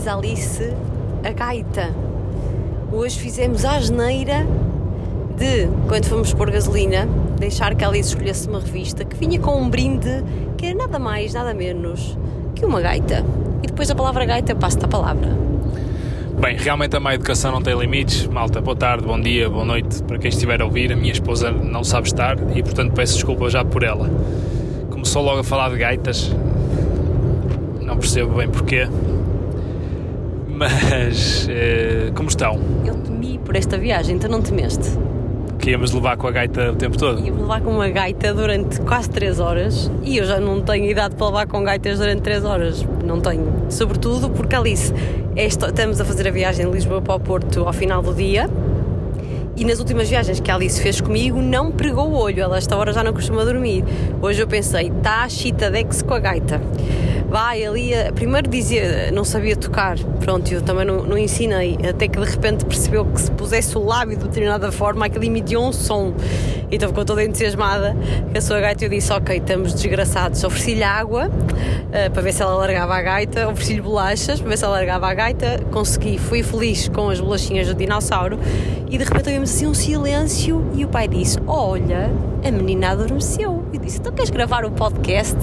diz Alice, a gaita. Hoje fizemos a asneira de, quando fomos pôr gasolina, deixar que a Alice escolhesse uma revista que vinha com um brinde que era nada mais, nada menos que uma gaita. E depois a palavra gaita passa-te a palavra. Bem, realmente a má educação não tem limites. Malta, boa tarde, bom dia, boa noite para quem estiver a ouvir. A minha esposa não sabe estar e, portanto, peço desculpa já por ela. Começou logo a falar de gaitas, não percebo bem porquê. Mas, eh, como estão? Eu temi por esta viagem, então não temeste? Que íamos levar com a gaita o tempo todo? Ia-me levar com uma gaita durante quase 3 horas e eu já não tenho idade para levar com gaitas durante 3 horas. Não tenho. Sobretudo porque Alice, esta, estamos a fazer a viagem de Lisboa para o Porto ao final do dia e nas últimas viagens que a Alice fez comigo não pregou o olho. Ela esta hora já não costuma dormir. Hoje eu pensei, está a chitadex com a gaita vai ali, a, primeiro dizia, não sabia tocar, pronto, eu também não, não, ensinei, até que de repente percebeu que se pusesse o lábio de determinada forma, aquilo emitia um som, então ficou toda entusiasmada a sua gaita, eu disse, ok, estamos desgraçados, ofereci-lhe água, uh, para ver se ela largava a gaita, ofereci-lhe bolachas, para ver se ela largava a gaita, consegui, fui feliz com as bolachinhas do dinossauro, e de repente ouvimos assim um silêncio, e o pai disse, olha, a menina adormeceu, e disse, então queres gravar o podcast?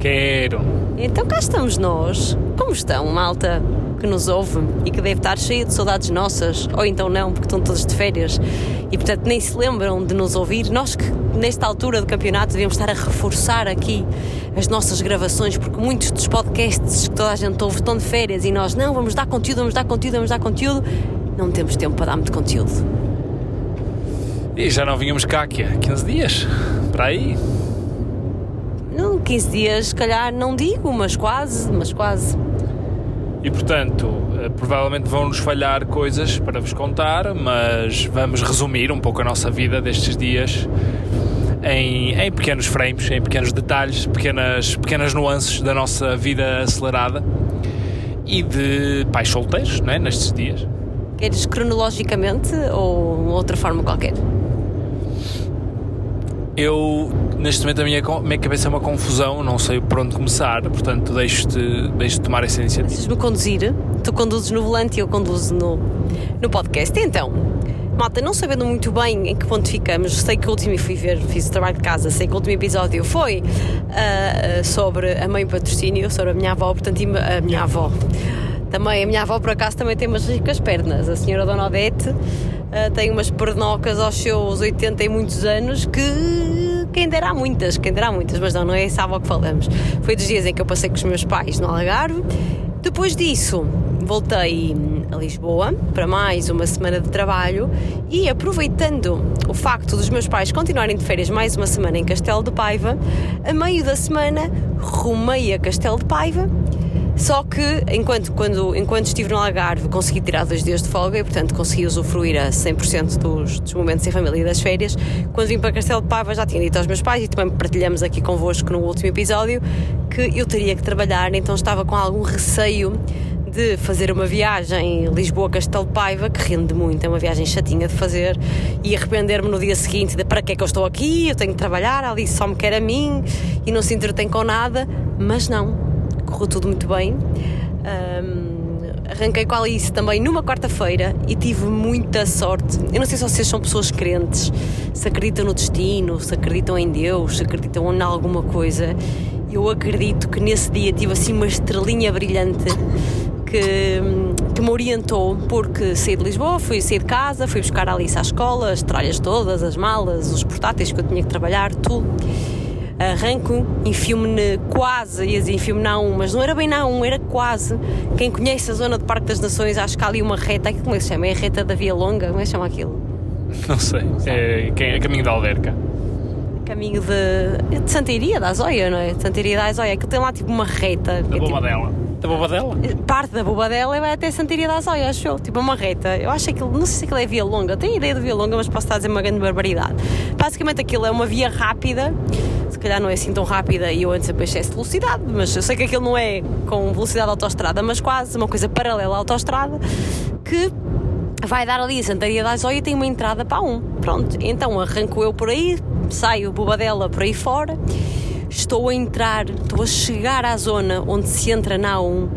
Quero. Então cá estamos nós. Como estão, malta? Que nos ouve e que deve estar cheia de saudades nossas, ou então não, porque estão todos de férias e portanto nem se lembram de nos ouvir. Nós que nesta altura do campeonato devíamos estar a reforçar aqui as nossas gravações, porque muitos dos podcasts que toda a gente ouve estão de férias e nós não, vamos dar conteúdo, vamos dar conteúdo, vamos dar conteúdo. Não temos tempo para dar muito conteúdo. E já não vínhamos cá aqui há 15 dias, para aí. Não, 15 dias, se calhar não digo, mas quase, mas quase. E portanto, eh, provavelmente vão-nos falhar coisas para vos contar, mas vamos resumir um pouco a nossa vida destes dias em, em pequenos frames, em pequenos detalhes, pequenas, pequenas nuances da nossa vida acelerada e de pais solteiros, não é? Nestes dias. Queres cronologicamente ou outra forma qualquer? Eu, neste momento, a minha, minha cabeça é uma confusão, não sei por onde começar, portanto, deixo-te deixo tomar essa iniciativa. Precisas-me conduzir? Tu conduzes no volante e eu conduzo no, no podcast. Então, malta, não sabendo muito bem em que ponto ficamos, sei que o último, fui ver, fiz o trabalho de casa, sei que o último episódio foi uh, sobre a mãe patrocínio, sobre a minha avó, portanto, a minha avó. Também, a minha avó, por acaso, também tem umas ricas pernas. A senhora Dona Odete uh, tem umas pernocas aos seus 80 e muitos anos que quem dera muitas, quem dera muitas, mas não, não é essa avó que falamos. Foi dos dias em que eu passei com os meus pais no Algarve. Depois disso, voltei a Lisboa para mais uma semana de trabalho e aproveitando o facto dos meus pais continuarem de férias mais uma semana em Castelo de Paiva, a meio da semana rumei a Castelo de Paiva só que enquanto, quando, enquanto estive no Algarve consegui tirar dois dias de folga e portanto consegui usufruir a 100% dos, dos momentos em família e das férias. Quando vim para Castelo de Paiva já tinha dito aos meus pais e também partilhamos aqui convosco no último episódio que eu teria que trabalhar, então estava com algum receio de fazer uma viagem Lisboa-Castelo de Paiva, que rende muito, é uma viagem chatinha de fazer, e arrepender-me no dia seguinte de para que é que eu estou aqui, eu tenho que trabalhar, ali só me quer a mim e não se entretém com nada, mas não, correu tudo muito bem. Um, arranquei com a Alice também numa quarta-feira e tive muita sorte. Eu não sei se vocês são pessoas crentes, se acreditam no destino, se acreditam em Deus, se acreditam em alguma coisa. Eu acredito que nesse dia tive assim uma estrelinha brilhante que, que me orientou, porque saí de Lisboa, fui sair de casa, fui buscar a Alice à escola, as tralhas todas, as malas, os portáteis que eu tinha que trabalhar, tudo arranco, enfio-me quase, ia dizer enfio-me na 1, mas não era bem na 1, era quase. Quem conhece a zona de Parque das Nações, acho que há ali uma reta, como é que se chama? É a reta da Via Longa, como é que se chama aquilo? Não sei, é, é caminho da Alverca. Caminho de, de Santeiria da Azóia, não é? De Santeiria da Azóia, que tem lá tipo uma reta. Da é, Bobadela. Tipo, da Bobadela? Parte da Bobadela vai até Santeiria da Azóia, acho eu. Tipo uma reta. Eu acho que aquilo, não sei se aquilo é via longa, tenho ideia de via longa, mas posso estar a dizer uma grande barbaridade. Basicamente aquilo é uma via rápida calhar não é assim tão rápida e eu antes sempre excesso de velocidade, mas eu sei que aquilo não é com velocidade de autostrada, mas quase uma coisa paralela à autostrada que vai dar ali a Santaria da Azóia e tem uma entrada para um. Pronto, então arranco eu por aí, saio bobadela por aí fora, estou a entrar, estou a chegar à zona onde se entra na A1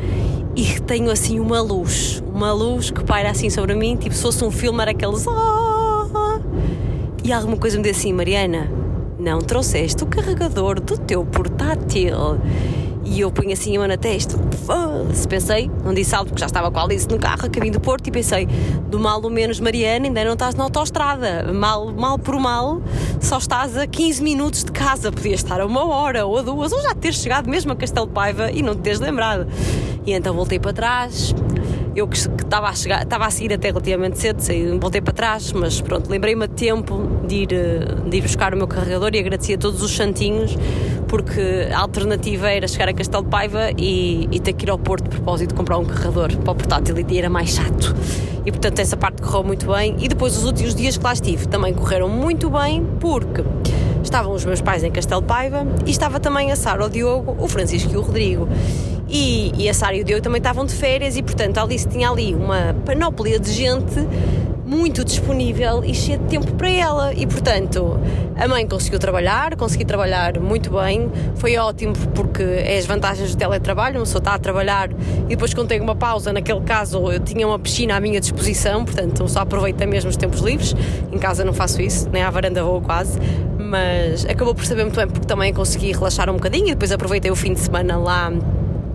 e tenho assim uma luz, uma luz que paira assim sobre mim, tipo se fosse um filme, era aqueles. "Ah", E alguma coisa me disse assim, Mariana, não trouxeste o carregador do teu portátil. E eu punho assim a mão na testa. Foda-se. Pensei, não disse algo porque já estava com a Alice no carro, a caminho do Porto, e pensei, do mal ou menos, Mariana, ainda não estás na autostrada. Mal, mal por mal, só estás a 15 minutos de casa. Podias estar a uma hora ou a duas, ou já teres chegado mesmo a Castelo Paiva e não te teres lembrado. E então voltei para trás. Eu que estava a, chegar, estava a sair até relativamente cedo, saí, voltei para trás, mas pronto, lembrei-me a tempo de ir, eh, de ir buscar o meu carregador e agradeci a todos os santinhos, porque a alternativa era chegar a Castelo de Paiva e, e ter que ir ao Porto de propósito comprar um carregador para o portátil e era mais chato. E portanto essa parte correu muito bem. E depois os últimos dias que lá estive também correram muito bem, porque estavam os meus pais em Castelo de Paiva e estava também a Sara, o Diogo, o Francisco e o Rodrigo. E, e a Sara e o Diogo também estavam de férias e, portanto, a Alice tinha ali uma panóplia de gente muito disponível e cheia de tempo para ela. E, portanto, a mãe conseguiu trabalhar, consegui trabalhar muito bem. Foi ótimo porque é as vantagens do teletrabalho, uma pessoa está a trabalhar e depois, quando tem uma pausa, naquele caso, eu tinha uma piscina à minha disposição, portanto, só aproveita mesmo os tempos livres. Em casa não faço isso, nem à varanda vou quase. Mas acabou por saber muito bem porque também consegui relaxar um bocadinho e depois aproveitei o fim de semana lá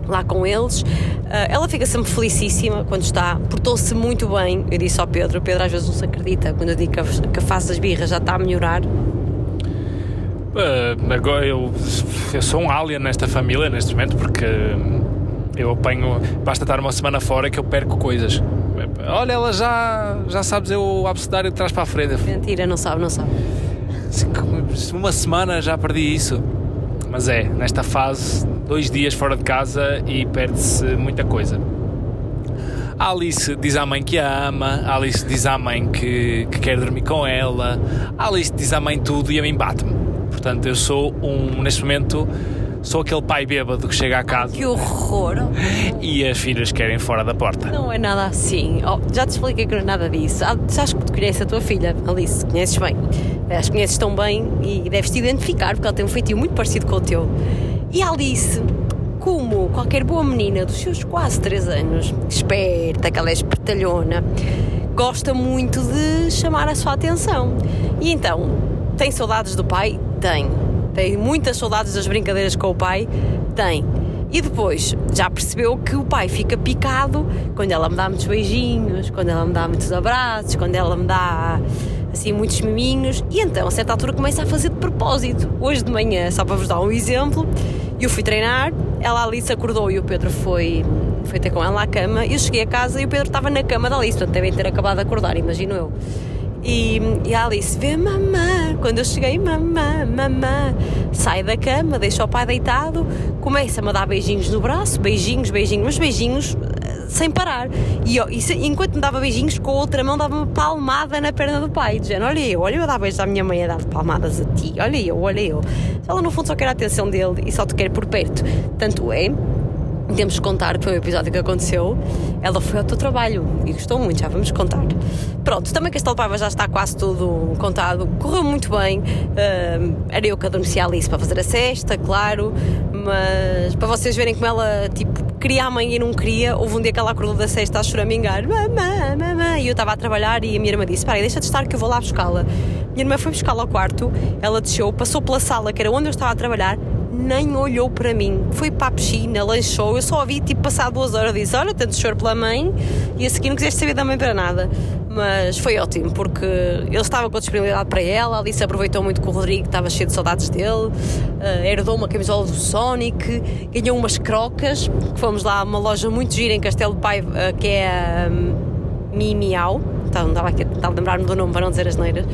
lá com eles. Ah, ela fica sempre felicíssima quando está, portou-se muito bem. Eu disse ao Pedro, o Pedro às vezes não se acredita quando eu digo que a, que a face das birras já está a melhorar. Uh, agora eu, eu sou um alien nesta família neste momento porque eu apanho. Basta estar uma semana fora que eu perco coisas. Olha, ela já, já sabes, eu abecedário de trás para a frente. Mentira, não sabe, não sabe. Uma semana já perdi isso. Mas é, nesta fase, dois dias fora de casa e perde-se muita coisa. A Alice diz à mãe que a ama, a Alice diz à mãe que, que quer dormir com ela, a Alice diz à mãe tudo e a mim bate-me. Portanto, eu sou um, neste momento, sou aquele pai bêbado que chega à casa Que horror! e as filhas querem fora da porta. Não é nada assim. Oh, já te expliquei que não é nada disso. Ah, Sabes que tu conheces a tua filha, Alice, conheces bem. As conheces tão bem e deves te identificar porque ela tem um feitio muito parecido com o teu. E Alice, como qualquer boa menina dos seus quase 3 anos, esperta, que ela é espertalhona, gosta muito de chamar a sua atenção. E então, tem saudades do pai? Tem. Tem muitas saudades das brincadeiras com o pai? Tem. E depois já percebeu que o pai fica picado quando ela me dá muitos beijinhos, quando ela me dá muitos abraços, quando ela me dá assim muitos miminhos e então a certa altura começa a fazer de propósito. Hoje de manhã, só para vos dar um exemplo, eu fui treinar, ela Alice acordou e o Pedro foi, foi ter com ela à cama. Eu cheguei a casa e o Pedro estava na cama da Alice, portanto devem ter acabado de acordar, imagino eu. E, e a Alice vê mamã. Quando eu cheguei, mamã, mamã. Sai da cama, deixa o pai deitado, começa-me a dar beijinhos no braço, beijinhos, beijinhos, mas beijinhos sem parar. E, eu- e se- enquanto me dava beijinhos, com a outra mão dava uma palmada na perna do pai, dizendo: Olha eu, olha eu a dar beijos à minha mãe a dar palmadas a ti, olha eu, olha eu. Ela no fundo só quer a atenção dele e só te quer por perto. Tanto é temos que contar que foi o episódio que aconteceu. Ela foi ao teu trabalho e gostou muito, já vamos contar. Pronto, também Castelo de Paiva já está quase tudo contado. Correu muito bem. Ahm, era eu que adormecia a Alice para fazer a cesta, claro. Mas para vocês verem como ela, tipo, queria a mãe e não queria, houve um dia que ela acordou da cesta a choramingar. Mamã, mamã. E eu estava a trabalhar e a minha irmã disse: Para deixa de estar que eu vou lá buscá-la. Minha irmã foi buscá-la ao quarto, ela desceu, passou pela sala, que era onde eu estava a trabalhar, nem olhou para mim. Foi para a piscina, lanchou. Eu só a vi tipo passar duas horas. Disse: Olha, tanto choro pela mãe e a seguir não quiseste saber da mãe para nada. Mas foi ótimo porque ele estava com disponibilidade para ela. A Alice aproveitou muito com o Rodrigo, estava cheio de saudades dele. Uh, herdou uma camisola do Sonic, ganhou umas crocas. Que fomos lá a uma loja muito gira em Castelo de Paiva, uh, que é a um, Mimiau. Então, não estava aqui a tentar lembrar-me do nome para não dizer as neiras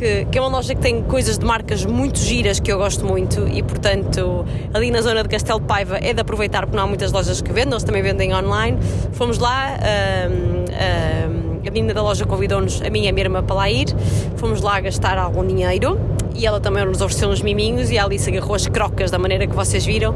que, que é uma loja que tem coisas de marcas muito giras que eu gosto muito e, portanto, ali na zona de Castelo de Paiva é de aproveitar porque não há muitas lojas que vendem, eles também vendem online. Fomos lá, hum, hum, a menina da loja convidou-nos, a minha e a minha irmã, para lá ir. Fomos lá gastar algum dinheiro e ela também nos ofereceu uns miminhos e a Alice agarrou as crocas da maneira que vocês viram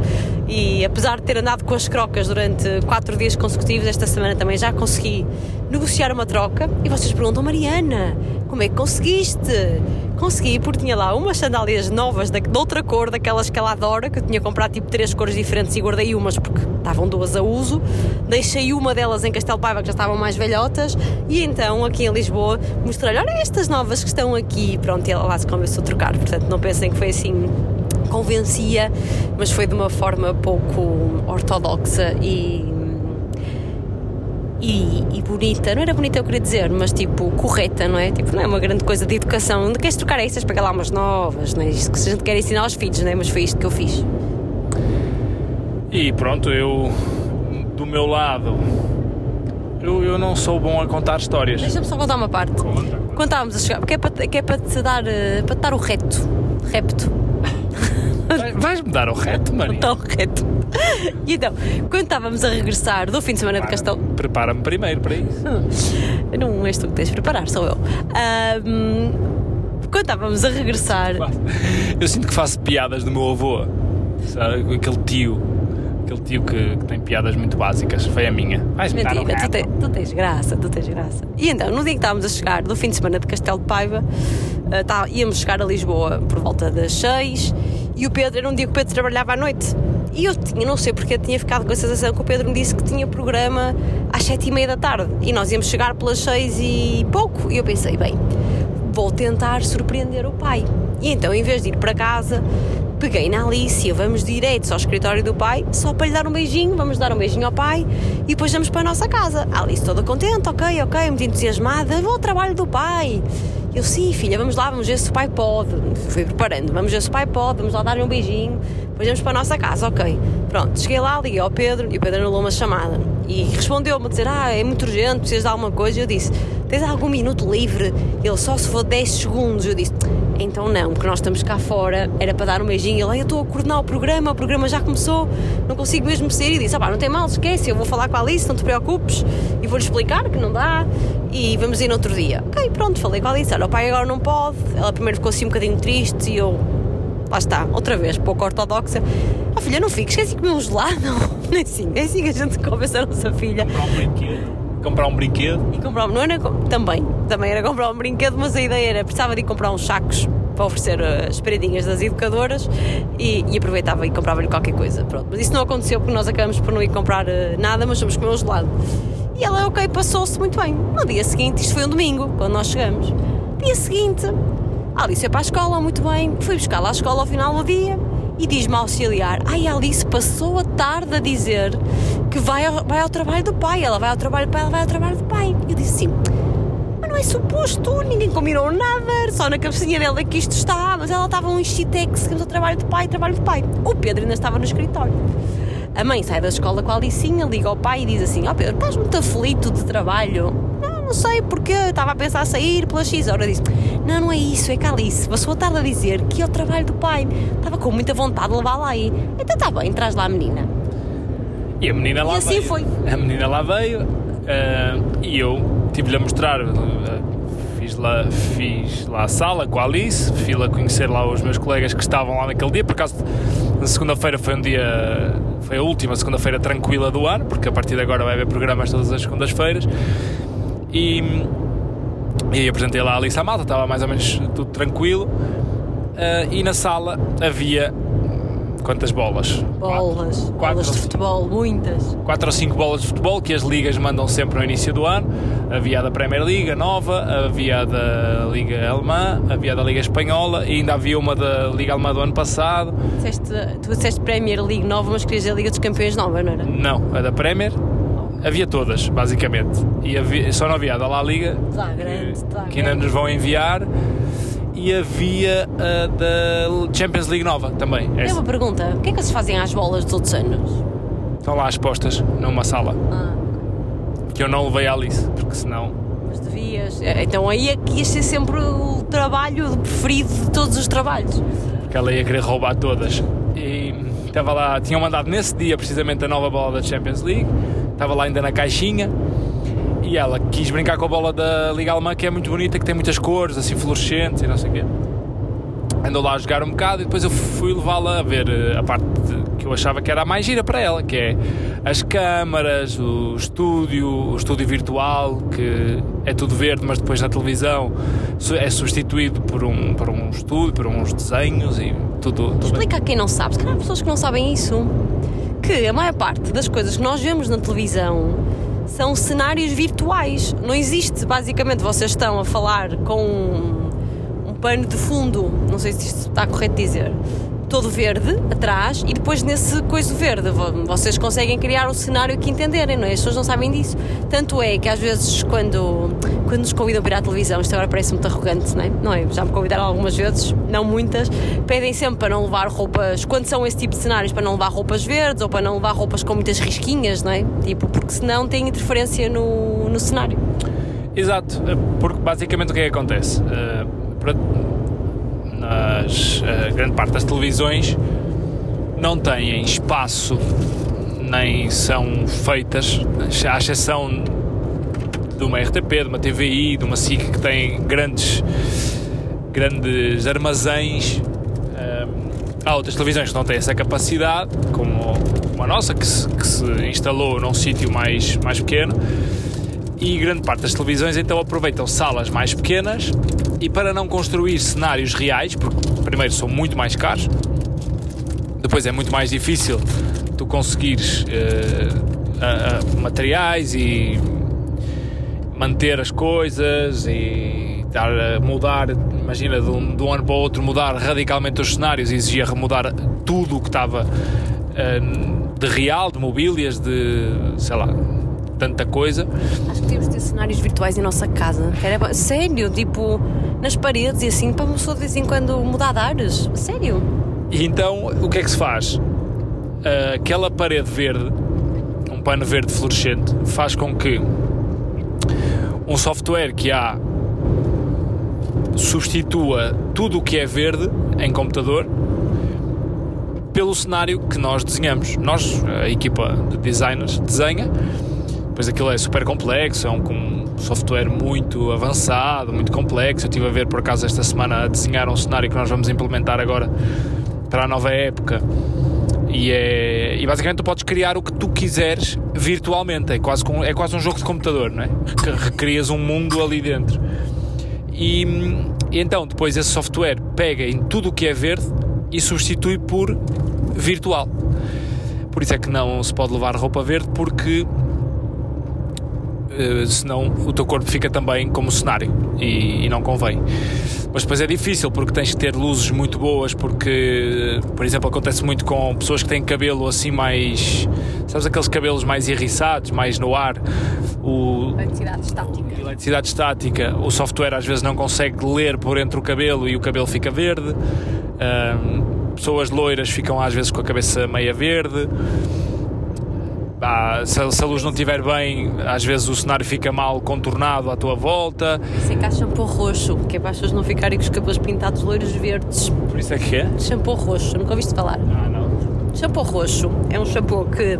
e apesar de ter andado com as crocas durante quatro dias consecutivos, esta semana também já consegui negociar uma troca e vocês perguntam, Mariana, como é que conseguiste? Consegui porque tinha lá umas sandálias novas de, de outra cor, daquelas que ela adora, que eu tinha comprado tipo três cores diferentes e guardei umas porque estavam duas a uso. Deixei uma delas em Castelo Paiva que já estavam mais velhotas e então aqui em Lisboa mostrei-lhe, olha estas novas que estão aqui. Pronto, e ela lá se convenceu a trocar, portanto não pensem que foi assim convencia, mas foi de uma forma pouco ortodoxa e e, e, bonita, não era bonita eu queria dizer, mas tipo correta, não é? Tipo, não é uma grande coisa de educação. Não queres trocar estas para lá umas novas, não é? Isto que a gente quer ensinar aos filhos, não é? Mas foi isto que eu fiz. E pronto, eu do meu lado eu, eu não sou bom a contar histórias. Deixa-me só contar uma parte. Conta. Quando estávamos a chegar, porque é para, que é para te dar eh, para te dar o reto. Repto. Vais-me dar o reto, Maria? Está o reto. E então, quando estávamos a regressar do fim de semana de Castelo. Prepara-me primeiro para isso. Não és tu que tens de preparar, sou eu. Um, quando estávamos a regressar. Eu sinto que faço piadas do meu avô. Sabe? Aquele tio. Aquele tio que, que tem piadas muito básicas. Foi a minha. Vais Mentira, tu, te, tu, tens graça, tu tens graça. E então, no dia que estávamos a chegar do fim de semana de Castelo de Paiva, uh, tá, íamos chegar a Lisboa por volta das 6 e o Pedro, era um dia que o Pedro trabalhava à noite. E eu tinha, não sei porque, tinha ficado com a sensação que o Pedro me disse que tinha programa às sete e meia da tarde. E nós íamos chegar pelas seis e pouco. E eu pensei, bem, vou tentar surpreender o pai. E então, em vez de ir para casa, peguei na Alicia, vamos direto ao escritório do pai, só para lhe dar um beijinho, vamos dar um beijinho ao pai e depois vamos para a nossa casa. A Alice toda contente, ok, ok, muito entusiasmada, vou ao trabalho do pai. Eu, sim, filha, vamos lá, vamos ver se o pai pode. Fui preparando, vamos ver se o pai pode, vamos lá dar-lhe um beijinho, depois vamos para a nossa casa, ok. Pronto, cheguei lá, liguei ao Pedro e o Pedro anulou uma chamada. E respondeu-me a dizer: Ah, é muito urgente, precisas de alguma coisa. Eu disse: Tens algum minuto livre? Ele só se for 10 segundos. Eu disse: Então não, porque nós estamos cá fora, era para dar um beijinho. Ele: Eu estou a coordenar o programa, o programa já começou, não consigo mesmo sair. E disse: Ah, pá, não tem mal, esquece, eu vou falar com a Alice, não te preocupes, e vou-lhe explicar que não dá e vamos ir no outro dia. Ok, pronto, falei com a Alice, olha, o pai agora não pode. Ela primeiro ficou assim um bocadinho triste e eu, lá está, outra vez, pouco ortodoxa. Oh filha, não fiques, queres ir comer um gelado? Nem assim, é assim que a gente convence a nossa filha. Comprar um brinquedo. Comprar um brinquedo. E comprar, não era, também, também era comprar um brinquedo, mas a ideia era, precisava de ir comprar uns sacos para oferecer eh, as paredinhas das educadoras e, e aproveitava e comprava-lhe qualquer coisa. Pronto. Mas isso não aconteceu porque nós acabamos por não ir comprar eh, nada, mas fomos comer um gelado. E ela, ok, passou-se muito bem. No dia seguinte, isto foi um domingo, quando nós chegamos. Dia seguinte, a Alice foi para a escola, muito bem. Fui buscar lá à escola ao final do dia e diz-me auxiliar: Ai, a Alice passou a tarde a dizer que vai ao, vai ao trabalho do pai. Ela vai ao trabalho do pai, ela vai ao trabalho do pai. Eu disse Mas não é suposto, ninguém combinou nada, só na cabecinha dela que isto está. Mas ela estava um enxitex, que ao trabalho do pai, trabalho do pai. O Pedro ainda estava no escritório. A mãe sai da escola com a Alicinha, liga ao pai e diz assim: Ó oh Pedro, estás muito aflito de trabalho? Não, não sei porque estava a pensar sair pela X hora. Diz: Não, não é isso, é que a Alice passou a tarde a dizer que é o trabalho do pai. Estava com muita vontade de levá-la aí. Então está bem, traz lá a menina. E a menina lá e assim veio. foi. A menina lá veio uh, e eu tive-lhe a mostrar. Uh, fiz lá, fiz lá a sala com a Alice, fui lá conhecer lá os meus colegas que estavam lá naquele dia. Por acaso, na segunda-feira foi um dia foi a última segunda-feira tranquila do ano, porque a partir de agora vai haver programas todas as segundas-feiras. E, e apresentei lá a Alice à malta, estava mais ou menos tudo tranquilo. Uh, e na sala havia quantas bolas? Bolas, quatro, bolas quatro, de futebol, muitas. Quatro ou cinco bolas de futebol que as ligas mandam sempre no início do ano. Havia a da Premier Liga nova, havia a da Liga Alemã, havia a da Liga Espanhola e ainda havia uma da Liga Alemã do ano passado. Disseste, tu disseste Premier League nova, mas querias a Liga dos Campeões nova, não era? Não, a da Premier. Havia todas, basicamente. E havia, só não havia a da La Liga, tá grande, tá que ainda nos vão enviar e havia a da Champions League nova também. Tem uma pergunta: o que é que vocês fazem às bolas dos outros anos? Estão lá expostas numa sala. Ah. Que eu não levei a Alice, porque senão. Mas devias. Então aí é que ia ser sempre o trabalho preferido de todos os trabalhos. Porque ela ia querer roubar todas. E estava lá, tinham mandado nesse dia precisamente a nova bola da Champions League, estava lá ainda na caixinha e ela quis brincar com a bola da Liga Alemã, que é muito bonita, que tem muitas cores, assim fluorescentes e não sei o quê. Andou lá a jogar um bocado e depois eu fui levá-la a ver eh, a parte que eu achava que era a mais gira para ela, que é as câmaras, o estúdio, o estúdio virtual, que é tudo verde, mas depois na televisão é substituído por um, por um estúdio, por uns desenhos e tudo. tudo Explica a quem não sabe, se calhar há pessoas que não sabem isso, que a maior parte das coisas que nós vemos na televisão são cenários virtuais. Não existe, basicamente, vocês estão a falar com um, um pano de fundo, não sei se isto está correto dizer todo verde atrás e depois nesse coisa verde vocês conseguem criar o cenário que entenderem, não é? As pessoas não sabem disso. Tanto é que às vezes quando, quando nos convidam para ir à televisão, isto agora parece muito arrogante, não é? Não é? Já me convidaram algumas vezes, não muitas, pedem sempre para não levar roupas, quando são esse tipo de cenários, para não levar roupas verdes ou para não levar roupas com muitas risquinhas, não é? Tipo, porque senão tem interferência no, no cenário. Exato, porque basicamente o que é que acontece? Uh, para as, a grande parte das televisões não têm espaço nem são feitas, à exceção de uma RTP, de uma TVI, de uma SIC que tem grandes, grandes armazéns. Há outras televisões que não têm essa capacidade, como a nossa, que se, que se instalou num sítio mais, mais pequeno. E grande parte das televisões então aproveitam salas mais pequenas e para não construir cenários reais, porque primeiro são muito mais caros, depois é muito mais difícil tu conseguires uh, uh, uh, materiais e manter as coisas e dar mudar, imagina de um, de um, ano para o outro mudar radicalmente os cenários exigia remudar tudo o que estava eh, de real, de mobílias, de sei lá, tanta coisa. Acho que temos de ter cenários virtuais em nossa casa. Era, sério, tipo, nas paredes e assim, para uma pessoa de vez em quando mudar de ares. Sério. E então, o que é que se faz? Uh, aquela parede verde, um pano verde fluorescente, faz com que um software que há substitua tudo o que é verde em computador pelo cenário que nós desenhamos. Nós, a equipa de designers, desenha Pois aquilo é super complexo, é um, software muito avançado, muito complexo. Eu estive a ver por acaso esta semana a desenhar um cenário que nós vamos implementar agora para a nova época. E, é, e basicamente tu podes criar o que tu quiseres virtualmente. É quase, com, é quase um jogo de computador, não é? Recrias um mundo ali dentro. E, e então depois esse software pega em tudo o que é verde e substitui por virtual. Por isso é que não se pode levar roupa verde porque senão o teu corpo fica também como cenário e, e, não convém. Mas depois é difícil porque tens que ter luzes muito boas, porque, por exemplo, acontece muito com pessoas que têm cabelo assim mais. Sabes aqueles cabelos mais irriçados, mais no ar? O, eletricidade estática. Eletricidade estática. O software às vezes não consegue ler por entre o cabelo e o cabelo fica verde. Um, pessoas loiras ficam às vezes com a cabeça meia verde se, se, a luz não estiver bem, às vezes o cenário fica mal contornado à tua volta. Isso é que há shampoo roxo, que é para as pessoas não ficarem com os cabelos pintados loiros verdes. Por isso é que é? Shampoo roxo, nunca ouviste falar? Ah, não. Shampoo roxo é um shampoo que.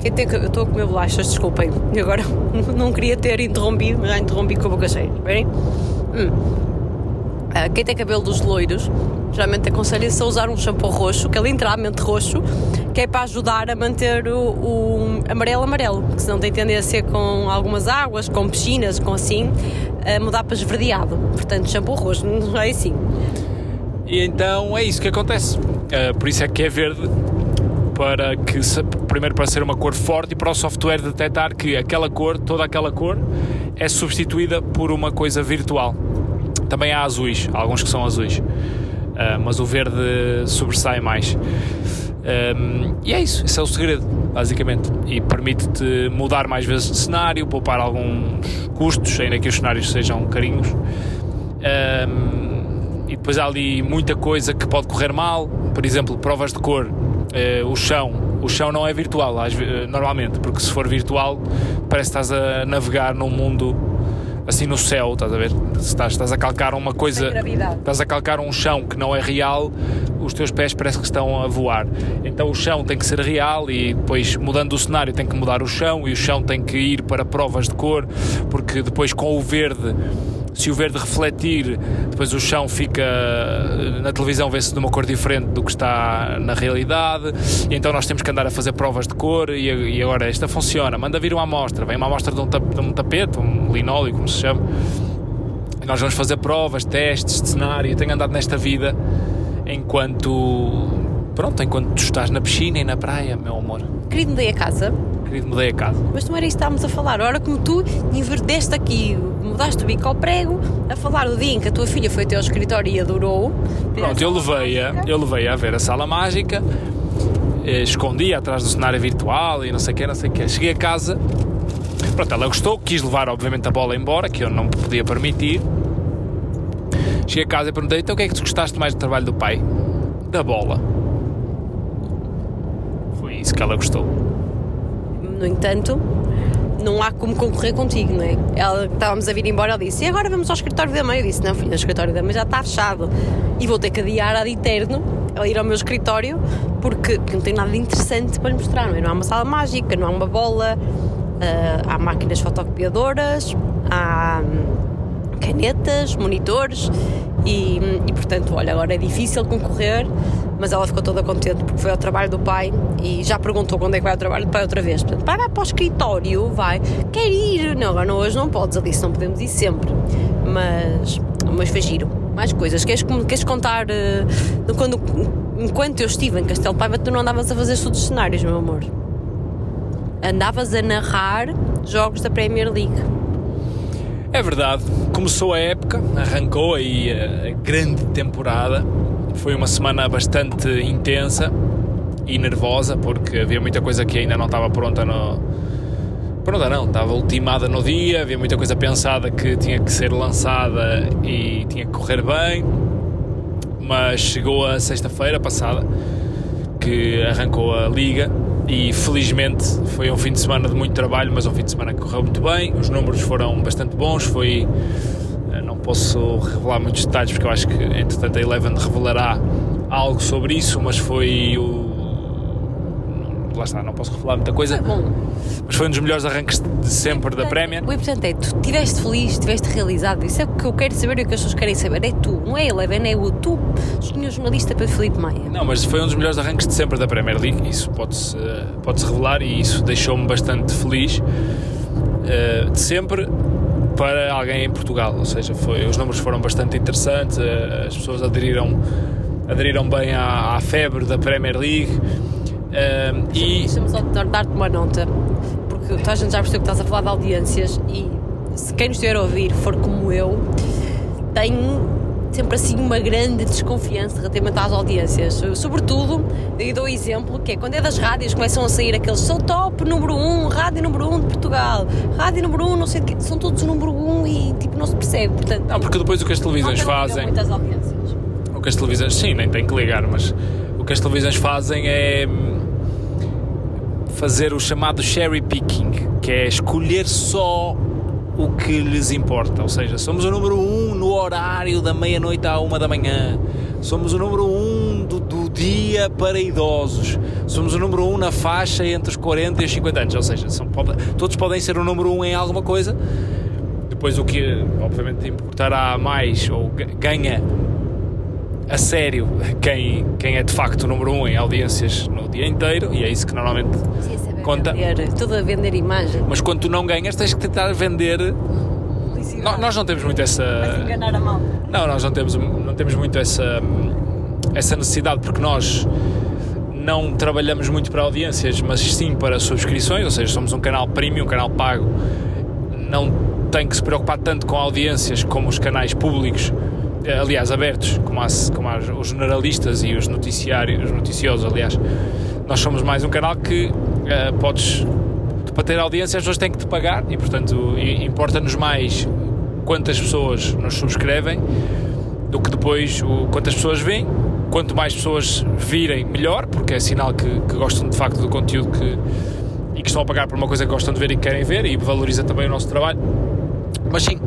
Quem tem, eu estou a comer bolachas, desculpem. E agora não queria ter interrompido, mas já interrompi com a boca cheia. Verem? Hum. Uh, quem tem cabelos loiros, geralmente aconselha-se a usar um shampoo roxo, que é literalmente roxo, que é para ajudar a manter o, o amarelo amarelo, que senão tem tendência com algumas águas, com piscinas, com assim, a mudar para esverdeado. Portanto, shampoo roxo, não é assim. E então é isso que acontece. Uh, por isso é que é verde para que primeiro para ser uma cor forte e para o software detectar que aquela cor, toda aquela cor, é substituída por uma coisa virtual. Também há azuis, há alguns que são azuis, uh, mas o verde sobressai mais. Um, e é isso, esse é o segredo, basicamente. E permite-te mudar mais vezes de cenário, poupar alguns custos, ainda que os cenários sejam carinhos. Um, e depois há ali muita coisa que pode correr mal, por exemplo, provas de cor, uh, o chão. O chão não é virtual, normalmente, porque se for virtual, parece que estás a navegar num mundo assim no céu, estás a ver? Estás, estás a calcar uma coisa, estás a calcar um chão que não é real, os teus pés parece que estão a voar. Então o chão tem que ser real e depois mudando o cenário tem que mudar o chão e o chão tem que ir para provas de cor, porque depois com o verde se o verde refletir, depois o chão fica na televisão vê-se de uma cor diferente do que está na realidade, e então nós temos que andar a fazer provas de cor e, e agora esta funciona, manda vir uma amostra, vem uma amostra de um, de um tapete, um linóleo, como se chama. E nós vamos fazer provas, testes de cenário, eu tenho andado nesta vida enquanto pronto, enquanto tu estás na piscina e na praia, meu amor. Querido, mudei a casa. Querido, mudei a casa. Mas não era isso que estávamos a falar. Hora como tu inverteste aqui, mudaste o bico ao prego, a falar o dia em que a tua filha foi até ao escritório e adorou. Pronto, eu levei-a eu levei a ver a sala mágica, eh, escondi atrás do cenário virtual e não sei o que, não sei o que. Cheguei a casa, pronto, ela gostou, quis levar obviamente a bola embora, que eu não podia permitir. Cheguei a casa e perguntei, então o que é que tu gostaste mais do trabalho do pai? Da bola isso que ela gostou. No entanto, não há como concorrer contigo, não é? Ela, estávamos a vir embora, ela disse: E agora vamos ao escritório da mãe? Eu disse: Não, filho, o escritório da mãe já está fechado. E vou ter que adiar ad eterno a ir ao meu escritório porque, porque não tenho nada interessante para lhe mostrar, não é? Não há uma sala mágica, não há uma bola, uh, há máquinas fotocopiadoras, há hum, canetas, monitores e, e portanto, olha, agora é difícil concorrer mas ela ficou toda contente porque foi ao trabalho do pai e já perguntou quando é que vai ao trabalho do pai outra vez. Portanto, pai vai para o escritório, vai, quer ir. Não, agora hoje não podes, disse, não podemos ir sempre. Mas, mas foi giro. Mais coisas. Queres, queres contar uh, quando, enquanto eu estive em Castelo Paiva, tu não andavas a fazer estudos cenários, meu amor? Andavas a narrar jogos da Premier League. É verdade, começou a época, arrancou aí a grande temporada foi uma semana bastante intensa e nervosa porque havia muita coisa que ainda não estava pronta no. Pronta não, estava ultimada no dia, havia muita coisa pensada que tinha que ser lançada e tinha que correr bem, mas chegou a sexta-feira passada que arrancou a liga e felizmente foi um fim de semana de muito trabalho, mas um fim de semana que correu muito bem, os números foram bastante bons, foi posso revelar muitos detalhes porque eu acho que entretanto a Eleven revelará algo sobre isso, mas foi o. Lá está, não posso revelar muita coisa. Foi bom. Mas foi um dos melhores arranques de sempre da Premier. O importante é tu estiveste feliz, estiveste realizado. Isso é o que eu quero saber e o que as pessoas querem saber. É tu, não é a Eleven, é o tu, senhor jornalista Pedro Felipe Maia. Não, mas foi um dos melhores arranques de sempre da Premier League. Isso pode-se pode -se revelar e isso deixou-me bastante feliz. Uh, de sempre para alguém em Portugal, ou seja, foi, os números foram bastante interessantes, eh, as pessoas aderiram, aderiram bem à, à febre da Premier League. Uh, e... Deixa-me só dar-te uma nota, porque a gente já percebeu que estás a falar de audiências e se quem nos estiver a ouvir for como eu, tem sempre assim uma grande desconfiança relativamente às audiências. Sobretudo, e dou exemplo, que é quando é das rádios começam a sair aqueles sou top número 1, um, rádio número 1 um de Portugal, rádio número 1, um, não sei o que, são todos número 1 um e tipo não se percebe. Portanto, não, porque depois o que as televisões fazem. Muitas audiências. O que as televisões, sim, nem tem que ligar, mas o que as televisões fazem é fazer o chamado cherry picking, que é escolher só o que lhes importa. Ou seja, somos o número 1 um no horário da meia-noite à uma da manhã. Somos o número 1 um do, do, dia para idosos. Somos o número 1 um na faixa entre os 40 e os 50 anos. Ou seja, são, todos podem ser o número 1 um em alguma coisa. Depois, o que obviamente importará mais ou ganha a sério quem, quem é de facto o número 1 um em audiências no dia inteiro, e é isso que normalmente Sim, conta. Vender, tudo a vender imagem. Mas quando tu não ganhas, tens que tentar vender. No, nós não temos muito essa. enganar a mal. Não, nós não temos, não temos muito essa, essa necessidade, porque nós não trabalhamos muito para audiências, mas sim para subscrições, ou seja, somos um canal premium, um canal pago. Não tem que se preocupar tanto com audiências como os canais públicos eh, aliás, abertos, como, há, como há os jornalistas e os noticiários, os noticiosos, aliás. Nós somos mais um canal que uh, podes, para ter audiência, as pessoas têm que te pagar e, portanto, importa-nos mais quantas pessoas nos subscrevem do que depois o, quantas pessoas vêm. Quanto mais pessoas virem, melhor, porque é sinal que, que gostam de facto do conteúdo que, e que estão a pagar por uma coisa que gostam de ver e que querem ver e valoriza também o nosso trabalho. Mas sim,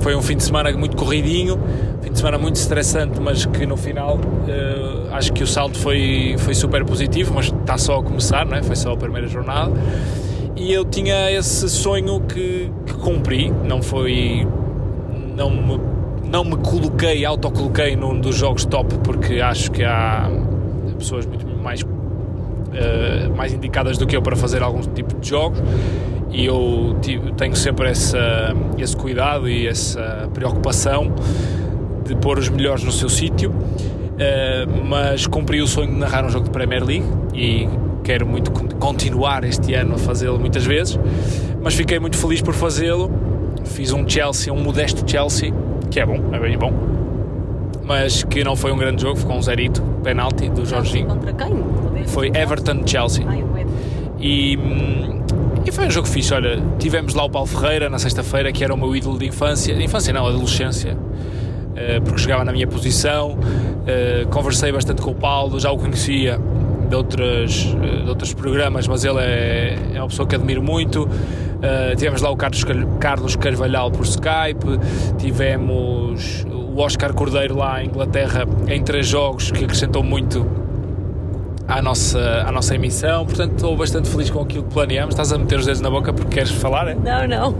foi um fim de semana muito corridinho, fim de semana muito estressante, mas que no final uh, acho que o salto foi, foi super positivo, mas está só a começar, não é? foi só a primeira jornada. E eu tinha esse sonho que, que cumpri, não foi não me, não me coloquei, autocoloquei num dos jogos top porque acho que há pessoas muito mais, uh, mais indicadas do que eu para fazer algum tipo de jogos e eu tenho sempre essa, esse cuidado e essa preocupação de pôr os melhores no seu sítio, mas cumpri o sonho de narrar um jogo de Premier League e quero muito continuar este ano a fazê-lo muitas vezes, mas fiquei muito feliz por fazê-lo. Fiz um Chelsea, um modesto Chelsea, que é bom, é bem bom, mas que não foi um grande jogo, ficou um zerito, penalti do Jorginho. Contra quem? Foi Everton-Chelsea. E, e foi um jogo fixe, olha, tivemos lá o Paulo Ferreira na sexta-feira, que era o meu ídolo de infância, de infância não, adolescência, eh, porque jogava na minha posição, eh, conversei bastante com o Paulo, já o conhecia de, outras, eh, de outros programas, mas ele é, é uma pessoa que admiro muito. Tivemos lá o Carlos, Carlos Carvalhal por Skype, tivemos o Oscar Cordeiro lá em Inglaterra em três jogos que acrescentou muito à nossa, à nossa emissão, portanto estou bastante feliz com aquilo que planeamos. Estás a meter os dedos na boca porque queres falar? É? Não, não.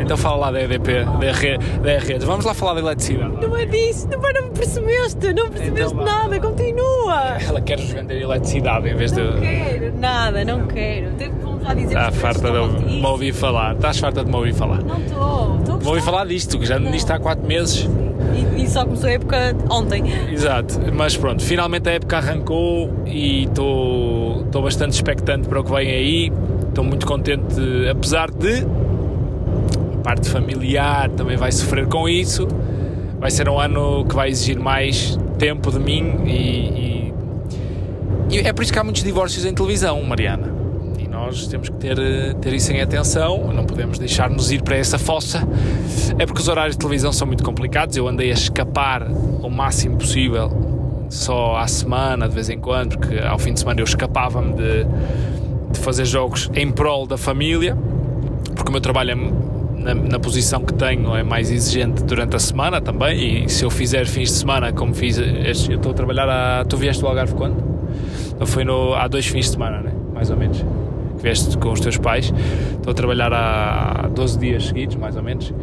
Então fala lá da EDP, da rede. Vamos lá falar da eletricidade. Não é disso, não, não me percebeste, não percebeste então, nada, continua. Ela quer vender eletricidade em vez não de. Não quero, nada, não quero. Tenho que voltar a dizer Está farta de me ouvir falar. Estás farta de me ouvir falar. Não estou, estou. Me ouvir falar disto, que já me disse há 4 meses. E, e, só começou a época ontem. Exato, mas pronto, finalmente a época arrancou e estou bastante expectante para o que vem aí. Estou muito contente, apesar de a parte familiar também vai sofrer com isso. Vai ser um ano que vai exigir mais tempo de mim e, e, e é por isso que há muitos divórcios em televisão, Mariana nós temos que ter, ter isso em atenção, não podemos deixar-nos ir para essa fossa. É porque os horários de televisão são muito complicados. Eu andei a escapar o máximo possível, só à semana, de vez em quando, porque ao fim de semana eu escapava-me de, de fazer jogos em prol da família, porque o meu trabalho é na, na, posição que tenho é mais exigente durante a semana também e se eu fizer fins de semana como fiz eu estou a trabalhar a, tu vieste do Algarve quando? Foi no, há dois fins de semana né? mais ou menos que vieste com os teus pais. Estou a trabalhar há 12 dias seguidos, mais ou menos,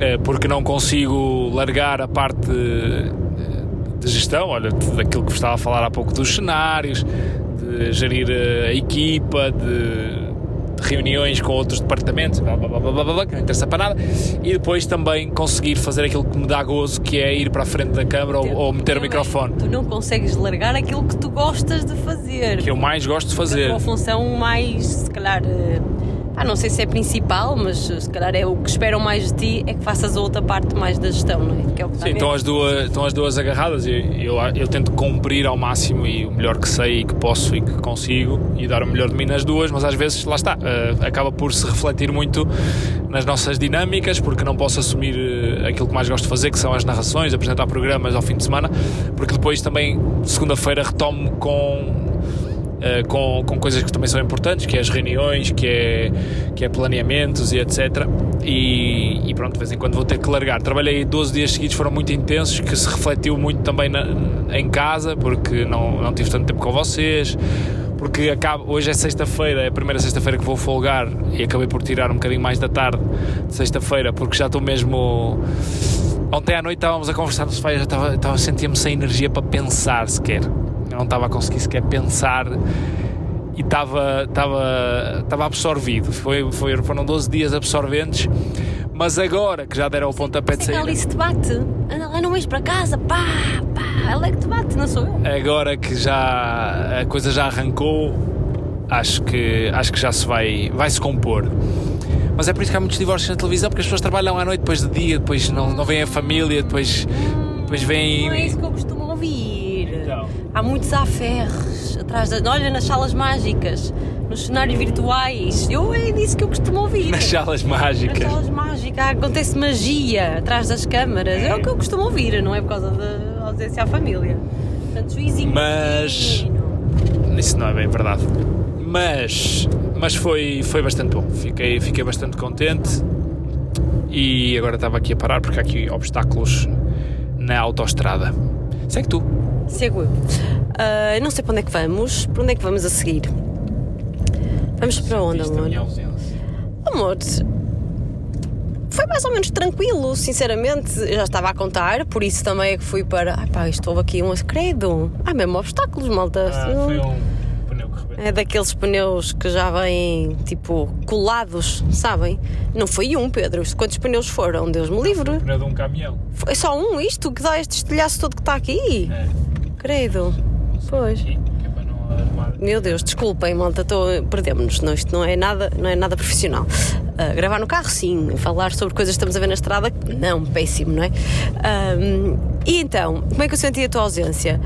eh, porque não consigo largar a parte de gestão, olha, daquilo que estava a falar há pouco dos cenários, de gerir a equipa, de reuniões com outros departamentos, blá, blá, blá, blá, blá, que não interessa para nada, e depois também conseguir fazer aquilo que me dá gozo, que é ir para a frente da câmara ou, meter o microfone. Tu não consegues largar aquilo que tu gostas de fazer. Que eu mais gosto de fazer. A tua função mais, se calhar eh, ah, não sei se é principal, mas se calhar é o que esperam mais de ti é que faças a outra parte mais da gestão, não é? Que é o que Sim, estão as, duas, estão as duas agarradas e eu, eu, eu, tento cumprir ao máximo e o melhor que sei e que posso e que consigo e dar o melhor de mim nas duas, mas às vezes, lá está, uh, acaba por se refletir muito nas nossas dinâmicas, porque não posso assumir uh, aquilo que mais gosto de fazer, que são as narrações, apresentar programas ao fim de semana, porque depois também, segunda-feira, retomo com eh, com, com coisas que também são importantes, que é as reuniões, que é, que é planeamentos e etc. E, e, pronto, de vez em quando vou ter que largar. Trabalhei 12 dias seguidos, foram muito intensos, que se refletiu muito também na, em casa, porque não, não tive tanto tempo com vocês porque acabo, hoje é sexta-feira, é a primeira sexta-feira que vou folgar e acabei por tirar um bocadinho mais da tarde de sexta-feira porque já estou mesmo. Ontem à noite estávamos a conversar já estava, estava sentia-me sem energia para pensar sequer. Eu não estava a conseguir sequer pensar e estava, estava, estava absorvido. Foi, foi, foram 12 dias absorventes, mas agora que já deram o pontapé de saída. Ela se te bate, lá no mês para casa, pá, pá, ela é que te bate, não sou eu. Agora que já a coisa já arrancou, acho que, acho que já se vai, vai se compor. Mas é por isso que há muitos divórcios na televisão, porque as pessoas trabalham à noite, depois de dia, depois não, não vem a família, depois, depois vem. Não é isso que eu costumo ouvir. Há muitos aferres atrás da. Olha, nas salas mágicas, nos cenários virtuais. Eu é disso que eu costumo ouvir. Nas salas mágicas. Nas salas mágicas. Acontece magia atrás das câmaras. É o que eu costumo ouvir, não é por causa da ausência à família. Portanto, juizinho. Mas. Isso não é bem verdade. Mas. Mas foi, foi bastante bom. Fiquei, fiquei bastante contente. E agora estava aqui a parar porque há aqui obstáculos na autoestrada. Segue tu. Sigo eu. Uh, não sei para onde é que vamos. Para onde é que vamos a seguir? Vamos para onde, amor? Amor, foi mais ou menos tranquilo, sinceramente. Eu já estava a contar, por isso também é que fui para. Ai pá, estou aqui um credo. Ah, mesmo obstáculos, malta. Ah, foi um pneu que rebentou. É daqueles pneus que já vêm tipo colados, sabem? Não foi um, Pedro. Quantos pneus foram? Deus me livre. O pneu de um caminhão. Foi só um isto que dá este estilhaço todo que está aqui? É. Credo. Pois. Meu Deus, desculpem, malta, perdemos-nos. Não, isto não é nada, não é nada profissional. Ah, gravar no carro, sim. Falar sobre coisas que estamos a ver na estrada, não, péssimo, não é? Ahm, e então, como é que eu senti a tua ausência?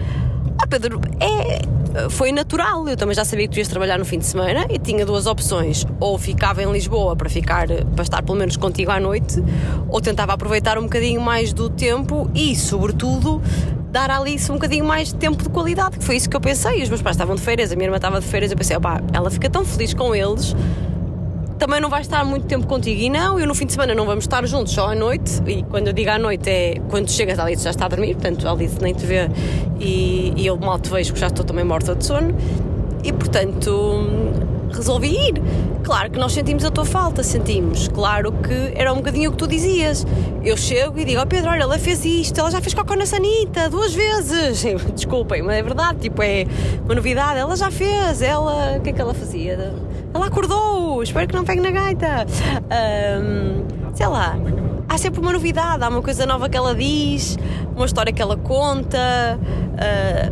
Ah, Pedro, é, foi natural. Eu também já sabia que tu ias trabalhar no fim de semana e tinha duas opções. Ou ficava em Lisboa para ficar, para estar pelo menos contigo à noite, ou tentava aproveitar um bocadinho mais do tempo e, sobretudo, dar à Alice um bocadinho mais de tempo de qualidade, que foi isso que eu pensei. Os meus pais estavam de férias, a minha irmã estava de férias, eu pensei, opá, ela fica tão feliz com eles, também não vai estar muito tempo contigo. E não, eu no fim de semana não vamos estar juntos só à noite, e quando eu digo à noite é quando chegas, a Alice já está a dormir, portanto a Alice nem te vê e, e eu mal te vejo porque já estou também morta de sono. E portanto resolvi ir. Claro que nós sentimos a tua falta, sentimos. Claro que era um bocadinho o que tu dizias. Eu chego e digo, ó Pedro, olha, ela fez isto, ela já fez cocô na sanita duas vezes. Desculpem, mas é verdade, tipo, é uma novidade. Ela já fez, ela. O que é que ela fazia? Ela acordou, espero que não pegue na gaita. Ahm, sei lá. Há sempre uma novidade, há uma coisa nova que ela diz, uma história que ela conta. ah,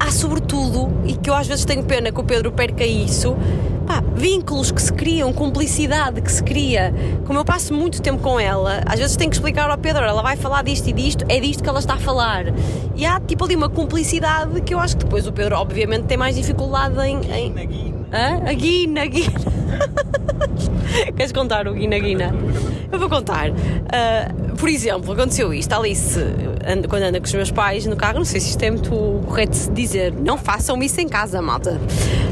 há sobretudo, e que eu às vezes tenho pena que o Pedro perca isso, pá, vínculos que se criam, cumplicidade que se cria. Como eu passo muito tempo com ela, às vezes tenho que explicar ao Pedro, ela vai falar disto e disto, é disto que ela está a falar. E há tipo ali uma cumplicidade que eu acho que depois o Pedro, obviamente, tem mais dificuldade em. em... Na guina. Hã? A guina, a guina. Queres contar o guina, guina? Eu vou contar. Ah, por exemplo, aconteceu isto. A Alice, quando anda com os meus pais no carro, não sei se isto é muito correto de dizer, não façam isso em casa, malta.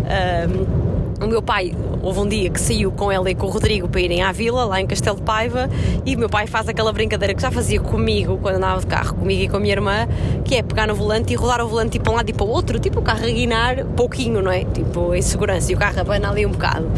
Ah, o meu pai, houve um dia que saiu com ela e com o Rodrigo para irem à vila, lá em Castelo de Paiva, e o meu pai faz aquela brincadeira que já fazia comigo quando andava de carro, comigo e com a minha irmã, que é pegar no volante e rodar o volante tipo para um lado e para o outro, tipo o carro a guinar pouquinho, não é? Tipo em segurança, e o carro abana ali um bocado.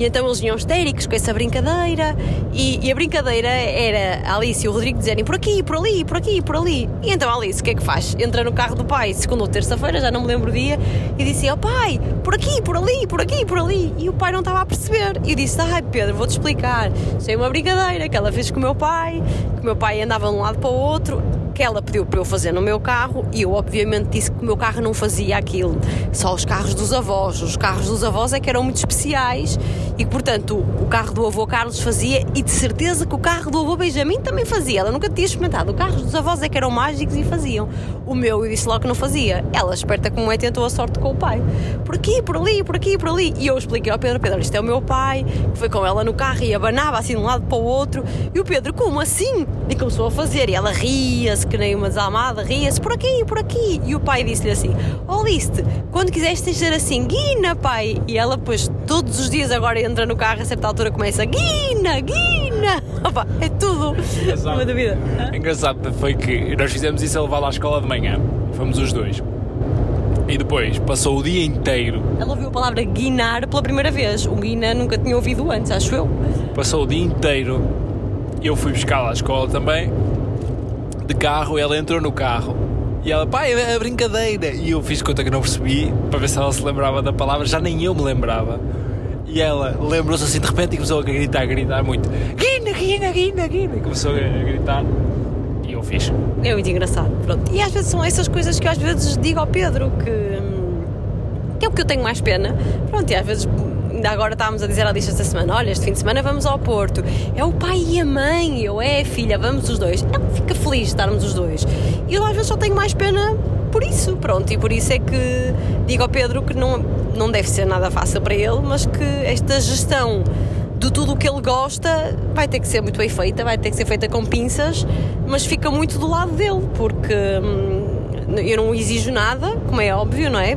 E então eles vinham histéricos com essa brincadeira e, e a brincadeira era a Alice e o Rodrigo dizerem por aqui, por ali, por aqui, por ali. E então a Alice o que é que faz? Entra no carro do pai, segunda ou terça-feira, já não me lembro o dia, e disse ao pai, por aqui, por ali, por aqui, por ali. E o pai não estava a perceber. E disse, ai Pedro, vou-te explicar. Isso é uma brincadeira que ela fez com o meu pai, que o meu pai andava de um lado para o outro, que ela pediu para eu fazer no meu carro e eu obviamente disse que o meu carro não fazia aquilo. Só os carros dos avós. Os carros dos avós é que eram muito especiais e portanto, o carro do avô Carlos fazia e de certeza que o carro do avô Benjamin também fazia. Ela nunca tinha experimentado. O carro dos avós é que eram mágicos e faziam. O meu eu disse logo que não fazia. Ela, esperta como é, tentou a sorte com o pai. Por aqui, por ali, por aqui, por ali. E eu expliquei ao Pedro, Pedro, isto é o meu pai, que foi com ela no carro e abanava assim de um lado para o outro. E o Pedro, como assim? E começou a fazer. E ela ria-se, que nem uma desalmada, ria-se, por aqui, por aqui. E o pai disse-lhe assim, ó Liste, quando quiseres dizer assim, Guina, pai. E ela, depois, todos os dias agora entra no carro, a certa altura começa, Guina, Guina. Opa, é tudo uma dúvida. Engraçado foi que nós fizemos isso a levá-la à escola de manhã. Fomos os dois. E depois passou o dia inteiro, Ela ouviu a palavra guinar pela primeira vez. O guina nunca tinha ouvido antes, acho eu. passou o dia inteiro. Eu fui buscá-la à escola também, de carro, ela entrou no carro. E ela, pai, é brincadeira. E eu fiz conta que não percebi, para ver se ela se lembrava da palavra, já nem eu me lembrava. E ela lembrou-se assim de repente e começou a gritar, a gritar muito: Guina, Guina, Guina, Guina. E começou a gritar. E eu fiz. É muito engraçado. Pronto. E às vezes são essas coisas que eu às vezes digo ao Pedro que, hum, que é o que eu tenho mais pena. Pronto, e às vezes ainda agora estávamos a dizer à lista esta semana: olha, este fim de semana vamos ao Porto. É o pai e a mãe, eu é a filha, vamos os dois. Ela fica feliz de estarmos os dois. E eu às vezes só tenho mais pena por isso, pronto. E por isso é que digo ao Pedro que não, não deve ser nada fácil para ele, mas que esta gestão de tudo o que ele gosta vai ter que ser muito bem feita, vai ter que ser feita com pinças, mas fica muito do lado dele, porque hum, eu não exijo nada, como é óbvio, não é?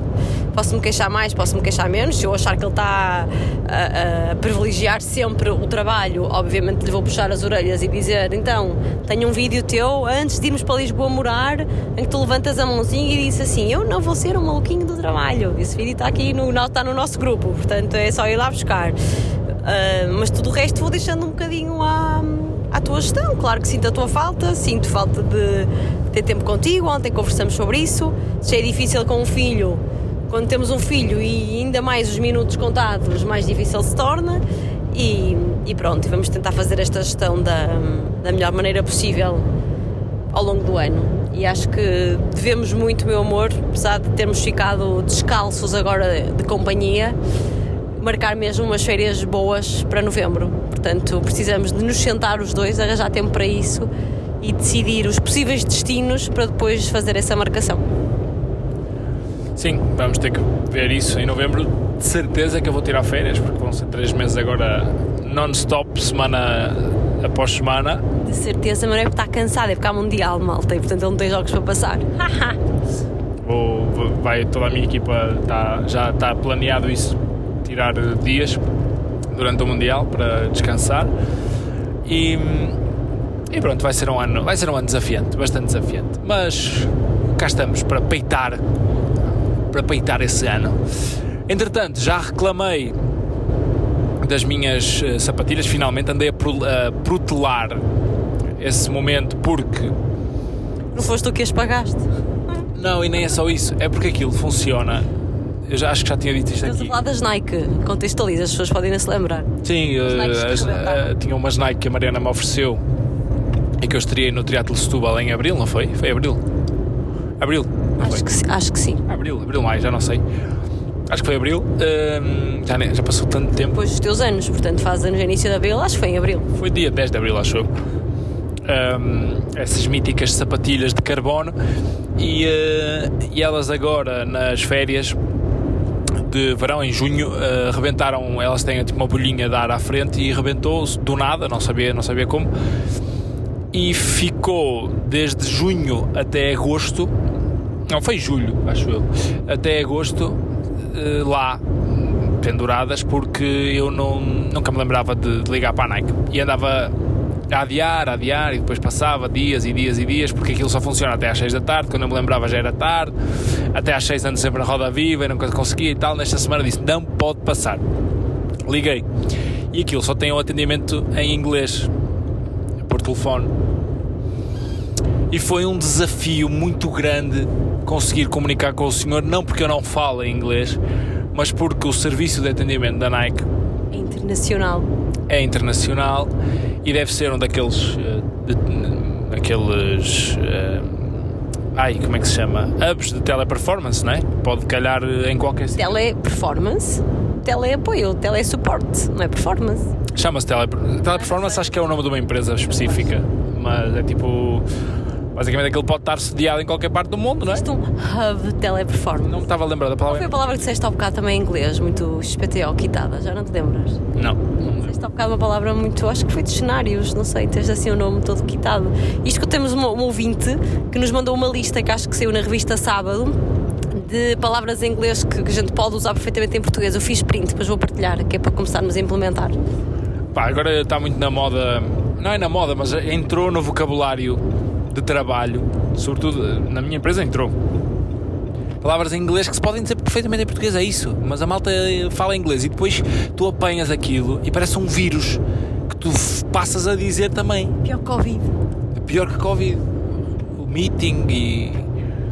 Posso-me queixar mais, posso-me queixar menos. Se eu achar que ele está a, a privilegiar sempre o trabalho, obviamente lhe vou puxar as orelhas e dizer: então, tenho um vídeo teu antes de irmos para Lisboa morar, em que tu levantas a mãozinha e dizes assim: Eu não vou ser um maluquinho do trabalho. Esse vídeo está aqui no, está no nosso grupo, portanto é só ir lá buscar. Ah, mas tudo o resto vou deixando um bocadinho à, à tua gestão. Claro que sinto a tua falta, sinto falta de ter tempo contigo. Ontem conversamos sobre isso. Se é difícil com um filho, quando temos um filho e ainda mais os minutos contados, mais difícil se torna. E, e pronto, vamos tentar fazer esta gestão da, da melhor maneira possível ao longo do ano. E acho que devemos muito, meu amor, apesar de termos ficado descalços agora de companhia, marcar mesmo umas férias boas para novembro. Portanto, precisamos de nos sentar os dois, arranjar tempo para isso e decidir os possíveis destinos para depois fazer essa marcação. Sim, vamos ter que ver isso em novembro. De certeza que eu vou tirar férias, porque vão ser três meses agora non-stop, semana após semana. De certeza, mas não é porque está cansado, é porque há Mundial, malta, e portanto ele não tem jogos para passar. vou, vai, toda a minha equipa tá, já está planeado isso, tirar dias durante o Mundial para descansar. E, e pronto, vai ser um ano, vai ser um ano desafiante, bastante desafiante. Mas cá estamos para peitar para peitar esse ano. Entretanto, já reclamei das minhas uh, sapatilhas, finalmente andei a, pro, a protelar esse momento porque. Não foste tu que as pagaste? Não, e nem é só isso, é porque aquilo funciona. Eu já acho que já tinha dito isto Estás aqui. a falar das Nike, contextualiza, as pessoas podem não se lembrar. Sim, uh, as, uh, tinha umas Nike que a Mariana me ofereceu e que eu estreiei no Triatlo Setúbal em Abril, não foi? Foi Abril? Abril? Acho que, acho que sim. Abril, abril, mais, já não sei. Acho que foi abril. Um, já, já passou tanto tempo. Depois dos teus anos, portanto faz anos no início de abril, acho que foi em abril. Foi dia 10 de abril, acho eu. Um, essas míticas sapatilhas de carbono e, uh, e elas agora nas férias de verão em junho uh, rebentaram, elas têm tipo uma bolhinha de ar à frente e rebentou do nada, não sabia, não sabia como e ficou desde junho até agosto não, foi julho, acho eu. Até agosto, eh, lá, penduradas, porque eu não, nunca me lembrava de, de ligar para a Nike. E andava a adiar, a adiar, e depois passava dias e dias e dias, porque aquilo só funciona até às 6 da tarde, quando eu me lembrava já era tarde, até às 6 ando sempre na roda viva e nunca conseguia e tal. Nesta semana disse: não pode passar. Liguei. E aquilo só tem um atendimento em inglês, por telefone. E foi um desafio muito grande conseguir comunicar com o senhor, não porque eu não falo inglês, mas porque o serviço de atendimento da Nike é internacional. É internacional e deve ser um daqueles. De, daqueles. Uh, ai, como é que se chama? Hubs de teleperformance, não é? Pode calhar em qualquer sítio. Teleperformance? Teleapoio, telesuporte, não é performance. Chama-se tele, teleperformance, acho que é o nome de uma empresa específica, mas é tipo Basicamente aquilo pode estar sediado em qualquer parte do mundo, não é? Isto um hub de teleperformance. Não me estava a lembrar da palavra. Qual foi a palavra que disseste há bocado também em inglês, muito XPTO, quitada? Já não te lembras? Não. Disseste há bocado uma palavra muito, acho que foi de cenários, não sei, tens assim o um nome todo quitado. Isto que temos um, um ouvinte que nos mandou uma lista que acho que saiu na revista Sábado de palavras em inglês que, que a gente pode usar perfeitamente em português. Eu fiz print, depois vou partilhar, que é para começarmos a implementar. Pá, agora está muito na moda, não é na moda, mas entrou no vocabulário de trabalho, sobretudo na minha empresa, entrou. Palavras em inglês que se podem dizer perfeitamente em português, é isso. Mas a malta fala inglês e depois tu apanhas aquilo e parece um vírus que tu passas a dizer também. Pior que Covid. Pior que Covid. O meeting e.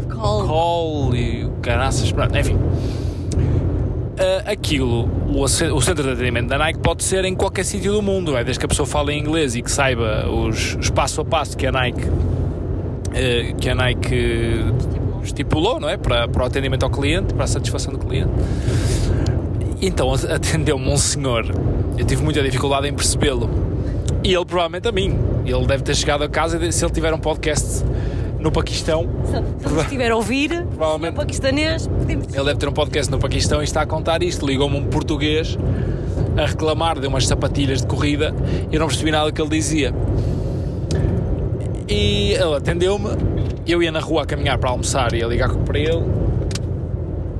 Call. Call e o caraças. Enfim. Uh, aquilo, o, o, centro de atendimento da Nike pode ser em qualquer sítio do mundo, é? desde que a pessoa fale em inglês e que saiba os, os passo a passo que a Nike eh, que a Nike estipulou, não é? Para, para o atendimento ao cliente, para a satisfação do cliente. Então atendeu-me um senhor, eu tive muita dificuldade em percebê-lo. E ele provavelmente a mim. Ele deve ter chegado a casa e se ele tiver um podcast no Paquistão. Se ele estiver a ouvir, provavelmente, paquistanês, podemos... Ele deve ter um podcast no Paquistão e está a contar isto. Ligou-me um português a reclamar de umas sapatilhas de corrida e eu não percebi nada do que ele dizia. E ele atendeu-me. Eu ia na rua a caminhar para almoçar e a ligar para ele.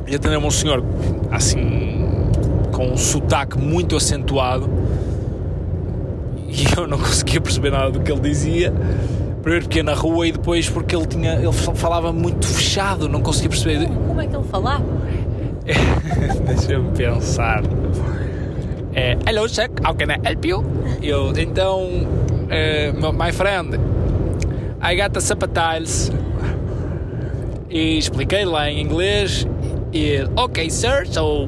E atendeu-me um senhor, assim, com um sotaque muito acentuado. E eu não conseguia perceber nada do que ele dizia. Primeiro porque ia na rua e depois porque ele tinha ele falava muito fechado, não conseguia perceber. Como é que ele falava? Deixa-me pensar. É, Hello, sir, how can I help you? Eu, então, uh, my friend, I got the sapatilhas. E expliquei lá em inglês. E ok, sir, so.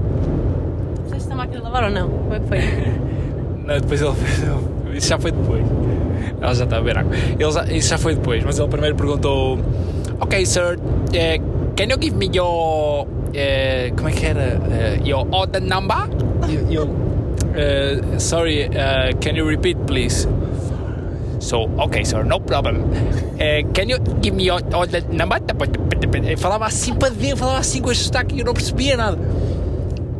Fizeste a máquina de lavar ou não? Como é que foi? não, depois ele. Isso já foi depois. Ela já está a beber água. Ele já, isso já foi depois, mas ele primeiro perguntou: Ok, sir, uh, can you give me your. Uh, como é que era? Uh, your order number? Uh, sorry, can you repeat, please? So, okay, sir, no problem. Uh, can you give me your order number? Ele falava assim para dentro, falava assim com este sotaque e eu não percebia nada.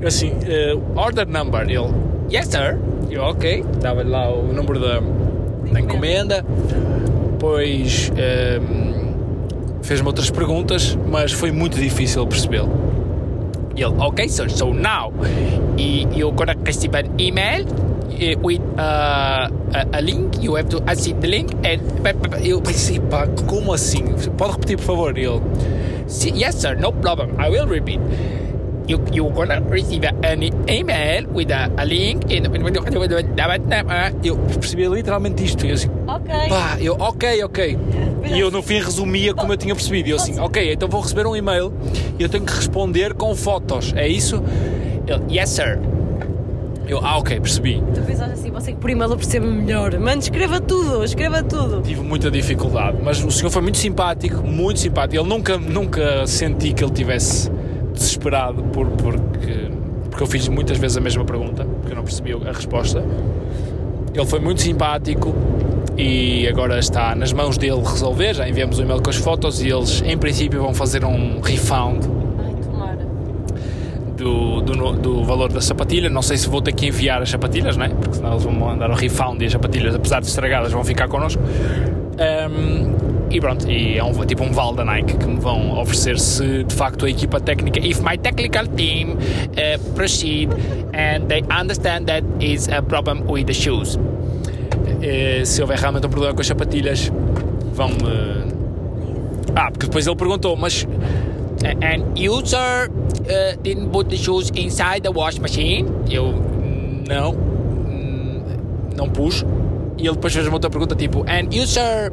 Eu assim, uh, order number. Ele, yes, sir. Eu, ok. Dava-lhe lá o número da, da encomenda. Depois um, fez-me outras perguntas, mas foi muito difícil percebê-lo. Ele, ok, sir, so now you're gonna receive an email with uh, a, a, link, you have to accept the link and eu pensei, pá, como assim? Pode repetir, por favor? Ele, yes, sir, no problem, I will repeat. You, you're gonna receive an email with a, a link and eu percebi literalmente isto. Eu assim, ok. Pá, eu, ok, ok. E eu no fim resumia como eu tinha percebido. E eu assim, ok, então vou receber um e-mail e eu tenho que responder com fotos. É isso? Ele, yes, sir. Eu, ah, ok, percebi. Tu pensaste assim, você que por e-mail percebe melhor. Mano, escreva tudo, escreva tudo. Tive muita dificuldade, mas o senhor foi muito simpático, muito simpático. Ele nunca, nunca senti que ele tivesse desesperado por, porque, porque eu fiz muitas vezes a mesma pergunta, porque eu não percebi a resposta. Ele foi muito simpático, e agora está nas mãos dele resolver. Já enviamos o e-mail com as fotos e eles, em princípio, vão fazer um refund do, do, do, valor da sapatilha. Não sei se vou ter que enviar as sapatilhas, né? porque senão eles vão mandar o refund e as sapatilhas, apesar de estragadas, vão ficar connosco. Um, e pronto, e é um, tipo um vale da Nike que me vão oferecer se de facto a equipa técnica, if my technical team uh, proceed and they understand that is a problem with the shoes. Uh, se houver realmente um problema com as sapatilhas, vão-me. Ah, porque depois ele perguntou, mas. And user uh, didn't put the shoes inside the wash machine? Eu. Não. Não pus. E ele depois fez uma outra pergunta tipo And user.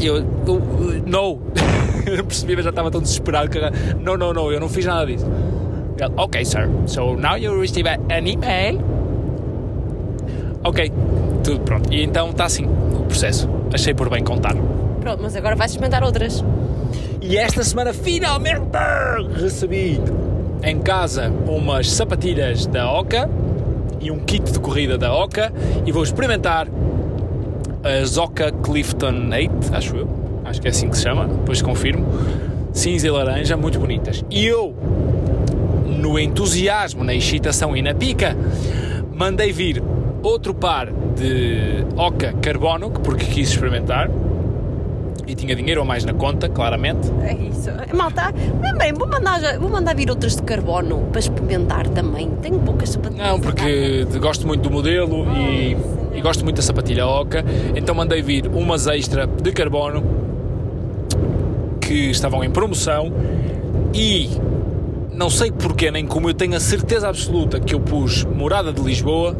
Eu. eu não. eu não percebi, mas já estava tão desesperado que. Não, não, não, eu não fiz nada disso. Ele, ok, sir. So now you receive an email Ok, tudo pronto. E então está assim o processo. Achei por bem contar. Pronto, mas agora vais experimentar outras. E esta semana finalmente recebi em casa umas sapatilhas da Oca e um kit de corrida da Oca e vou experimentar as Oca Clifton 8, acho eu. Acho que é assim que se chama, depois confirmo. Cinza e laranja, muito bonitas. E eu, no entusiasmo, na excitação e na pica, mandei vir outro par de Oca Carbono, porque quis experimentar. E tinha dinheiro ou mais na conta, claramente. É isso. Malta, bem, vou mandar, vou mandar vir outras de carbono para experimentar também. Tenho poucas sapatilhas. Não, porque gosto muito do modelo e, e, gosto muito da sapatilha Oca. Então mandei vir umas extra de carbono que estavam em promoção e não sei porquê nem como eu tenho a certeza absoluta que eu pus morada de Lisboa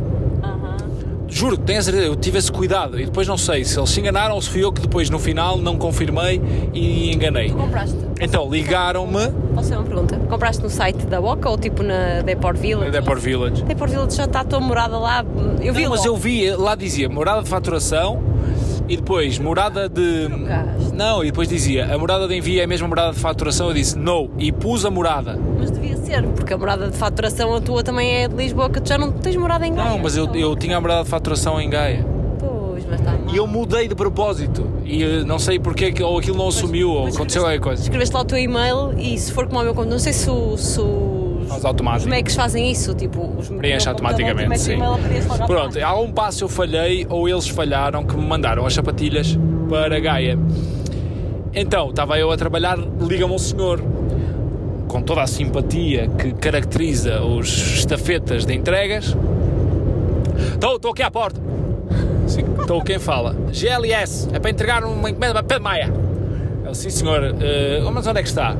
Juro, tenho a certeza, eu tive esse cuidado e depois não sei se eles se enganaram ou se fui eu que depois no final não confirmei e enganei. Tu compraste? Então ligaram-me. Posso fazer uma pergunta? Compraste no site da Boca ou tipo na Deport Village? Na Deport Village. Deport Village já está a tua morada lá. Eu vi não, mas eu vi, lá dizia morada de faturação e depois morada de. Não, e depois dizia a morada de envio é a mesma morada de faturação. Eu disse não e pus a morada. Mas ser, porque a morada de faturação a tua também é de Lisboa, que tu já não tens morada em Gaia. Não, mas eu, eu tinha a morada de faturação em Gaia. Pois, mas está E eu mudei de propósito. E eh, não sei porque, ou aquilo não assumiu, ou aconteceu alguma coisa. Escreveste lá o teu e-mail e se for como o meu conto, não sei se, o, se os, automáticos. os Macs fazem isso, tipo, os preenche automaticamente, sim. Pronto, há um passo eu falhei ou eles falharam que me mandaram as sapatilhas para Gaia. Então, estava eu a trabalhar, liga-me um senhor com toda a simpatia que caracteriza os estafetas de entregas. Estou, estou aqui à porta. Estou quem fala. GLS, é para entregar uma encomenda para Maia. Eu, sim senhor, uh, mas onde é que está?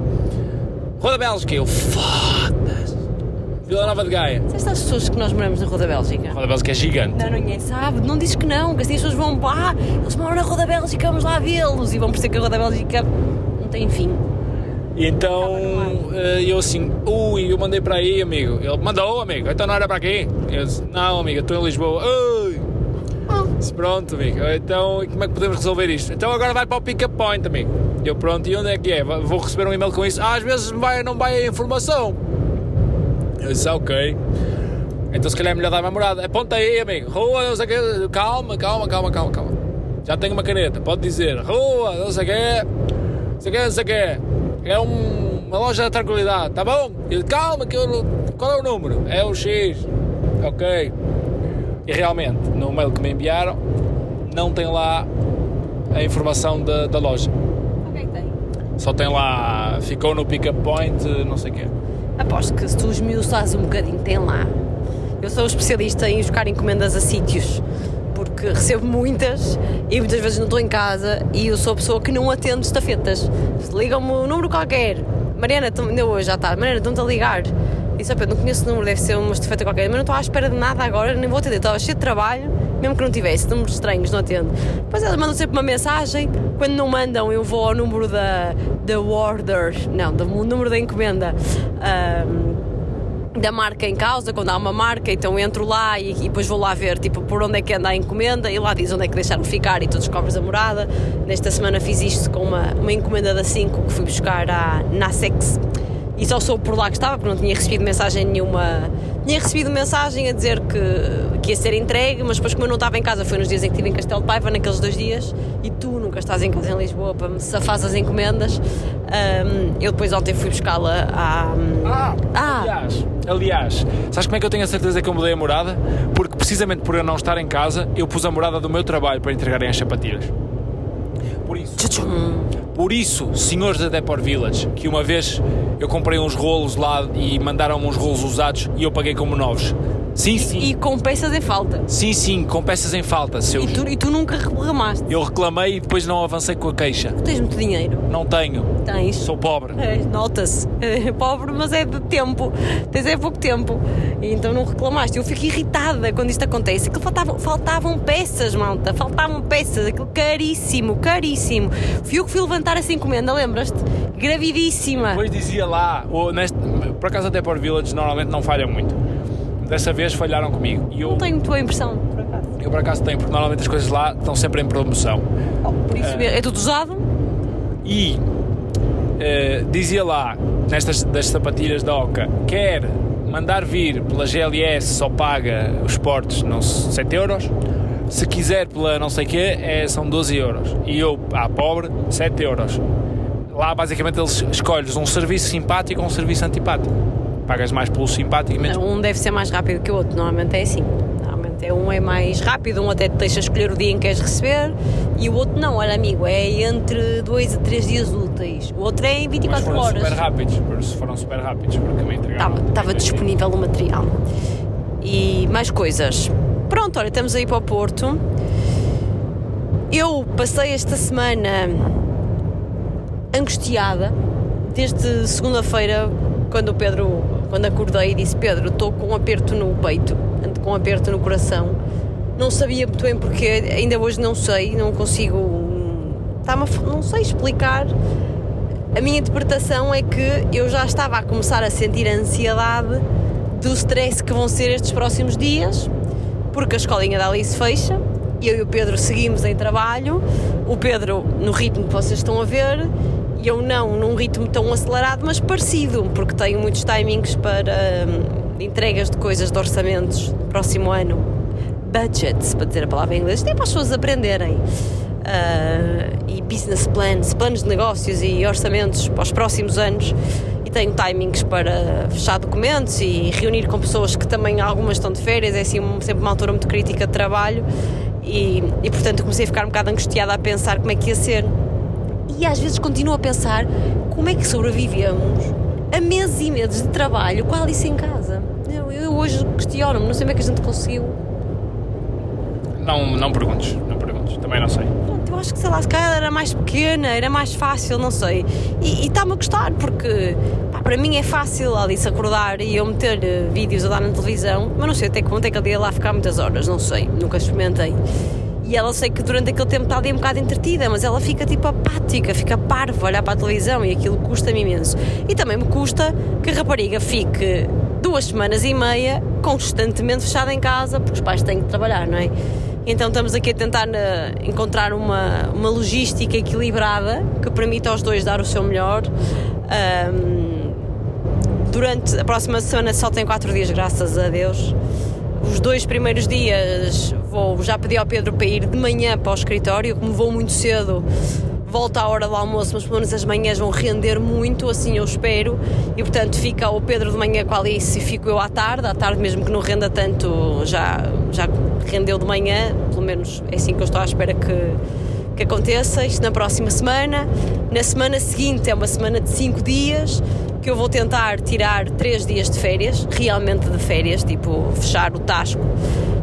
Rua da Bélgica. Eu, foda-se. Vila Nova de Gaia. Sabes as pessoas que nós moramos na Rua da Bélgica? A Rua da Bélgica é gigante. Não, ninguém sabe, não dizes que não, que assim as pessoas vão, ah, eles moram na Rua da Bélgica, vamos lá vê-los e vão perceber que a Rua da Bélgica não tem fim. Então eh, eu assim, ui, eu mandei para aí, amigo. Ele mandou, amigo, então não era para aqui. Eu disse, não, amigo, estou em Lisboa. Ui. Disse, pronto, amigo, então como é que podemos resolver isto? Então agora vai para o pick-up point, amigo. Eu, pronto, e onde é que é? Vou receber um e-mail com isso. Ah, às vezes vai, não vai a informação. Eu disse, ah, ok. Então se calhar é melhor dar uma morada. Aponta aí, amigo. Rua, não sei o quê. Calma, calma, calma, calma, calma. Já tenho uma caneta, pode dizer. Rua, não sei o quê. Não sei o quê, não sei o quê. É um, uma loja de tranquilidade, tá bom? Ele, calma, que eu, qual é o número? É o X. Ok. E realmente, no mail que me enviaram, não tem lá a informação da, da loja. O que é que tem? Só tem lá, ficou no pick-up point, não sei o quê. Aposto que se tu esmiuçares um bocadinho, tem lá. Eu sou especialista em buscar encomendas a sítios, porque recebo muitas e muitas vezes não estou em casa e eu sou a pessoa que não atende estafetas. Ligam-me um número qualquer. Mariana, ainda hoje já está. Mariana, estão-te a ligar. "Oh, Pedro, não conheço o número, deve ser uma estafeta qualquer, mas não estou à espera de nada agora, nem vou atender. Estava cheio de trabalho, mesmo que não tivesse, números estranhos, não atendo. Depois elas mandam sempre uma mensagem, quando não mandam, eu vou ao número da, da order, não, do número da encomenda. ahm, da marca em causa, quando há uma marca, então entro lá e, e depois vou lá ver tipo, por onde é que anda a encomenda e lá diz onde é que deixaram ficar e tu descobres a morada. Nesta semana fiz isto com uma, uma encomenda da 5 que fui buscar à Nasex e só soube por lá que estava, porque não tinha recebido mensagem nenhuma. Tinha recebido mensagem a dizer que, que ia ser entregue, mas depois, como eu não estava em casa, foi nos dias em que estive em Castelo de Paiva, naqueles dois dias, e tu nunca estás em casa em Lisboa para me safar as encomendas. Ahm, eu depois ontem fui buscá-la à. Ah, Ah. aliás, aliás, sabes como é que eu tenho a certeza que eu mudei a morada? Porque precisamente por eu não estar em casa, eu pus a morada do meu trabalho para entregarem as sapatilhas. Por isso, por isso, senhores da Depor Village, que uma vez eu comprei uns rolos lá e mandaram-me uns rolos usados e eu paguei como novos. Sim, sim. E com peças em falta. Sim, sim, com peças em falta, seus. E tu, e tu nunca reclamaste. Eu reclamei e depois não avancei com a queixa. Tu tens muito dinheiro. Não tenho. Tens. Sou pobre. É, Nota-se. É pobre, mas é de tempo. Tens é pouco tempo. E então não reclamaste. Eu fico irritada quando isto acontece. Aquilo faltavam, faltavam peças, malta. Faltavam peças. Aquilo caríssimo, caríssimo. Fui eu que fui levantar essa encomenda, lembras-te? Gravidíssima. Depois dizia lá, ou neste, por acaso até por Village normalmente não falham muito. Dessa vez falharam comigo. E eu, Não tenho tua impressão, por acaso. eu por acaso tenho, porque normalmente as coisas lá estão sempre em promoção. Por isso mesmo. É tudo usado? E eh, dizia lá, nestas das sapatilhas da Oca, quer mandar vir pela GLS só paga os portes não, 7 euros. Se quiser pela não sei quê, é, são 12 euros. E eu, à pobre, 7 euros. Lá basicamente eles escolhes um serviço simpático ou um serviço antipático. Pagas mais pelo simpático menos. Um deve ser mais rápido que o outro, normalmente é assim. Normalmente é um é mais rápido, um até te deixa escolher o dia em que queres receber e o outro não, olha amigo, é entre 2 a 3 dias úteis. O outro é em Mas 24 foram horas. super rápidos, foram super rápidos, porque me entregaram. Estava, estava disponível o material. E mais coisas. Pronto, olha, estamos aí para o Porto. Eu passei esta semana angustiada desde segunda-feira, quando o Pedro, quando acordei, disse: Pedro, estou com um aperto no peito, com um aperto no coração. Não sabia muito bem porque, ainda hoje não sei, não consigo. A- não sei explicar. A minha interpretação é que eu já estava a começar a sentir a ansiedade do stress que vão ser estes próximos dias, porque a escolinha da Alice fecha, eu e o Pedro seguimos em trabalho, o Pedro no ritmo que vocês estão a ver, e eu não num ritmo tão acelerado, mas parecido, porque tenho muitos timings para hum, entregas de coisas de orçamentos próximo ano. Budgets, para dizer a palavra em inglês, é para as pessoas aprenderem. Ah, e business plans, planos de negócios e orçamentos para os próximos anos e tenho timings para fechar documentos e reunir com pessoas que também algumas estão de férias, é assim sempre uma altura muito crítica de trabalho e, e portanto comecei a ficar um bocado angustiada a pensar como é que ia ser e às vezes continuo a pensar como é que sobrevivemos a meses e meses de trabalho com a Alice em casa. Eu, eu hoje questiono-me, não sei como é que a gente conseguiu. Não, não perguntes, não perguntes, também não sei. Pronto, eu acho que sei lá, se calhar era mais pequena, era mais fácil, não sei. E está-me a gostar porque pá, para mim é fácil ali se acordar e eu meter uh, vídeos a dar na televisão, mas não sei até que ponto é que ele ia lá ficar muitas horas, não sei, nunca experimentei. E ela sei que durante aquele tempo está ali um bocado entretida, mas ela fica tipo apática, fica parva a olhar para a televisão e aquilo custa-me imenso. E também me custa que a rapariga fique duas semanas e meia constantemente fechada em casa, porque os pais têm que trabalhar, não é? Então estamos aqui a tentar uh, encontrar uma, uma logística equilibrada que permita aos dois dar o seu melhor. Um, durante a próxima semana só tem quatro dias, graças a Deus. Os dois primeiros dias vou já pedir ao Pedro para ir de manhã para o escritório, como vou muito cedo, volta à hora do almoço, mas pelo menos as manhãs vão render muito, assim eu espero, e portanto fica o Pedro de manhã com a Alice e fico eu à tarde, à tarde mesmo que não renda tanto, já, já rendeu de manhã, pelo menos é assim que eu estou à espera que, que aconteça, isto na próxima semana. Na semana seguinte é uma semana de 5 dias, que eu vou tentar tirar 3 dias de férias, realmente de férias, tipo fechar o tasco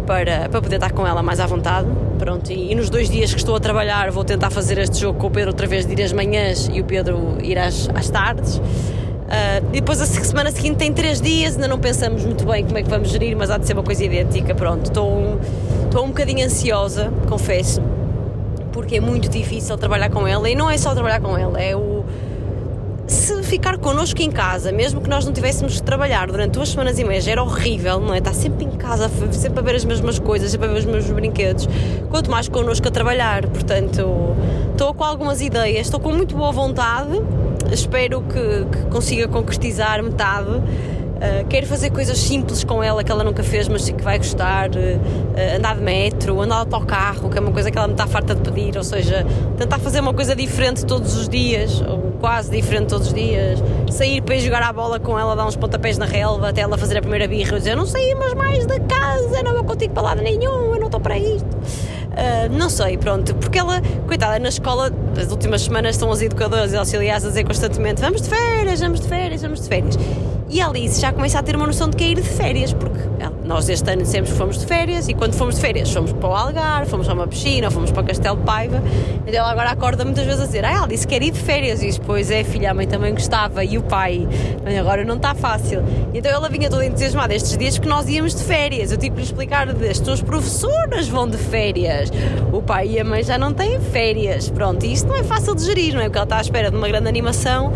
para, para poder estar com ela mais à vontade. Pronto, e, e, nos dois dias que estou a trabalhar vou tentar fazer este jogo com o Pedro outra vez de ir às manhãs e o Pedro ir às, às tardes. Uh, depois a semana seguinte tem três dias, ainda não pensamos muito bem como é que vamos gerir, mas há de ser uma coisa idêntica. Pronto, estou um, estou um bocadinho ansiosa, confesso, porque é muito difícil trabalhar com ela e não é só trabalhar com ela, é o se ficar connosco em casa, mesmo que nós não tivéssemos de trabalhar durante duas semanas e meia, era horrível, não é? Estar sempre em casa, sempre a ver as mesmas coisas, sempre a ver os mesmos brinquedos, quanto mais connosco a trabalhar. Portanto, estou com algumas ideias, estou com muito boa vontade, espero que, que consiga concretizar metade. Uh, quero fazer coisas simples com ela que ela nunca fez, mas que vai gostar. Uh, andar de metro, andar de autocarro, que é uma coisa que ela me está farta de pedir. Ou seja, tentar fazer uma coisa diferente todos os dias, ou quase diferente todos os dias. Sair para ir jogar a bola com ela, dar uns pontapés na relva, até ela fazer a primeira birra e dizer: Não saímos mais da casa, não vou contigo para lado nenhum, eu não estou para isto. Uh, não sei, pronto, porque ela, coitada, na escola, as últimas semanas estão os educadores e auxiliares a dizer constantemente: Vamos de férias, vamos de férias, vamos de férias. E a Alice já começa a ter uma noção de que é de férias, porque nós este ano sempre fomos de férias e quando fomos de férias fomos para o Algarve, fomos a uma piscina, fomos para o Castelo de Paiva. Então ela agora acorda muitas vezes a dizer: Ah, que quer ir de férias. E depois é, filha, a mãe também gostava e o pai. Mas agora não está fácil. Então ela vinha toda entusiasmada estes dias que nós íamos de férias. Eu tive que lhe explicar: as tuas professoras vão de férias, o pai e a mãe já não têm férias. Pronto, e isto não é fácil de gerir, não é? Porque ela está à espera de uma grande animação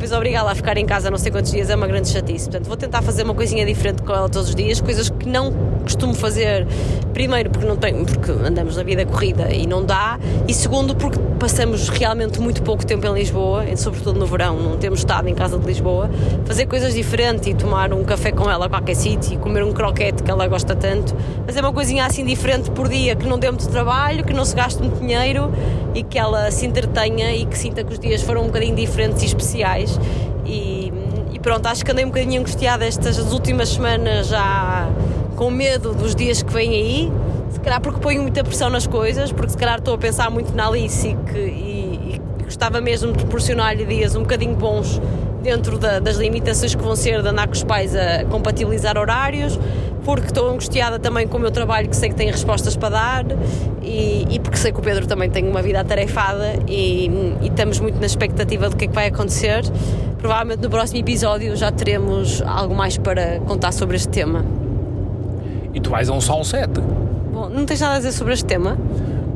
depois obrigá-la a ficar em casa não sei quantos dias é uma grande chatice. Portanto, vou tentar fazer uma coisinha diferente com ela todos os dias, coisas que não costumo fazer, primeiro porque não tenho, porque andamos na vida corrida e não dá, e segundo porque passamos realmente muito pouco tempo em Lisboa, sobretudo no verão, não temos estado em casa de Lisboa, fazer coisas diferentes e tomar um café com ela a qualquer sítio, comer um croquete que ela gosta tanto, fazer uma coisinha assim diferente por dia que não dê muito trabalho, que não se gaste muito dinheiro e que ela se entretenha e que sinta que os dias foram um bocadinho diferentes e especiais. E, e pronto, acho que andei um bocadinho angustiada estas últimas semanas já com medo dos dias que vêm aí, se calhar porque ponho muita pressão nas coisas, porque se calhar estou a pensar muito na Alice e, que, e, e gostava mesmo de proporcionar-lhe dias um bocadinho bons dentro da, das limitações que vão ser de andar com os pais a compatibilizar horários, porque estou angustiada também com o meu trabalho, que sei que tem respostas para dar, e, e porque sei que o Pedro também tem uma vida atarefada e, e, estamos muito na expectativa do que é que vai acontecer. Provavelmente no próximo episódio já teremos algo mais para contar sobre este tema. E tu vais a um só um set. Bom, não tens nada a dizer sobre este tema?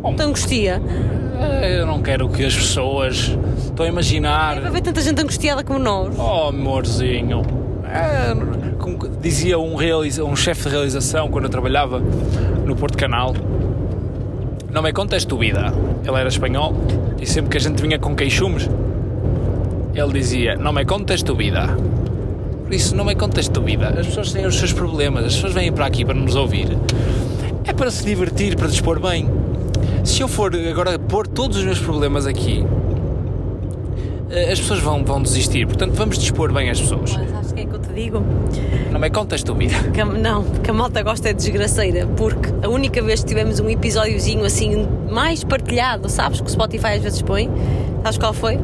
Bom, Te angustia? Eh, eu não quero que as pessoas. Estou a imaginar. Deve haver tanta gente angustiada como nós. Oh, amorzinho. É, dizia um, um chefe de realização quando eu trabalhava no Porto Canal. Não me contes tu vida. Ele era espanhol e sempre que a gente vinha com queixumes, ele dizia: Não me contes tu vida. Por isso, não me contes tu vida. As pessoas têm os seus problemas, as pessoas vêm para aqui para nos ouvir. É para se divertir, para dispor bem. Se eu for agora pôr todos os meus problemas aqui, eh, as pessoas vão, vão desistir. Portanto, vamos dispor bem as pessoas. Acho que é que eu te digo. Não me contas tu, vida. Que, não, que a malta gosta é de desgraceira, porque a única vez que tivemos um episódiozinho assim mais partilhado, sabes que o Spotify às vezes põe, sabes qual foi?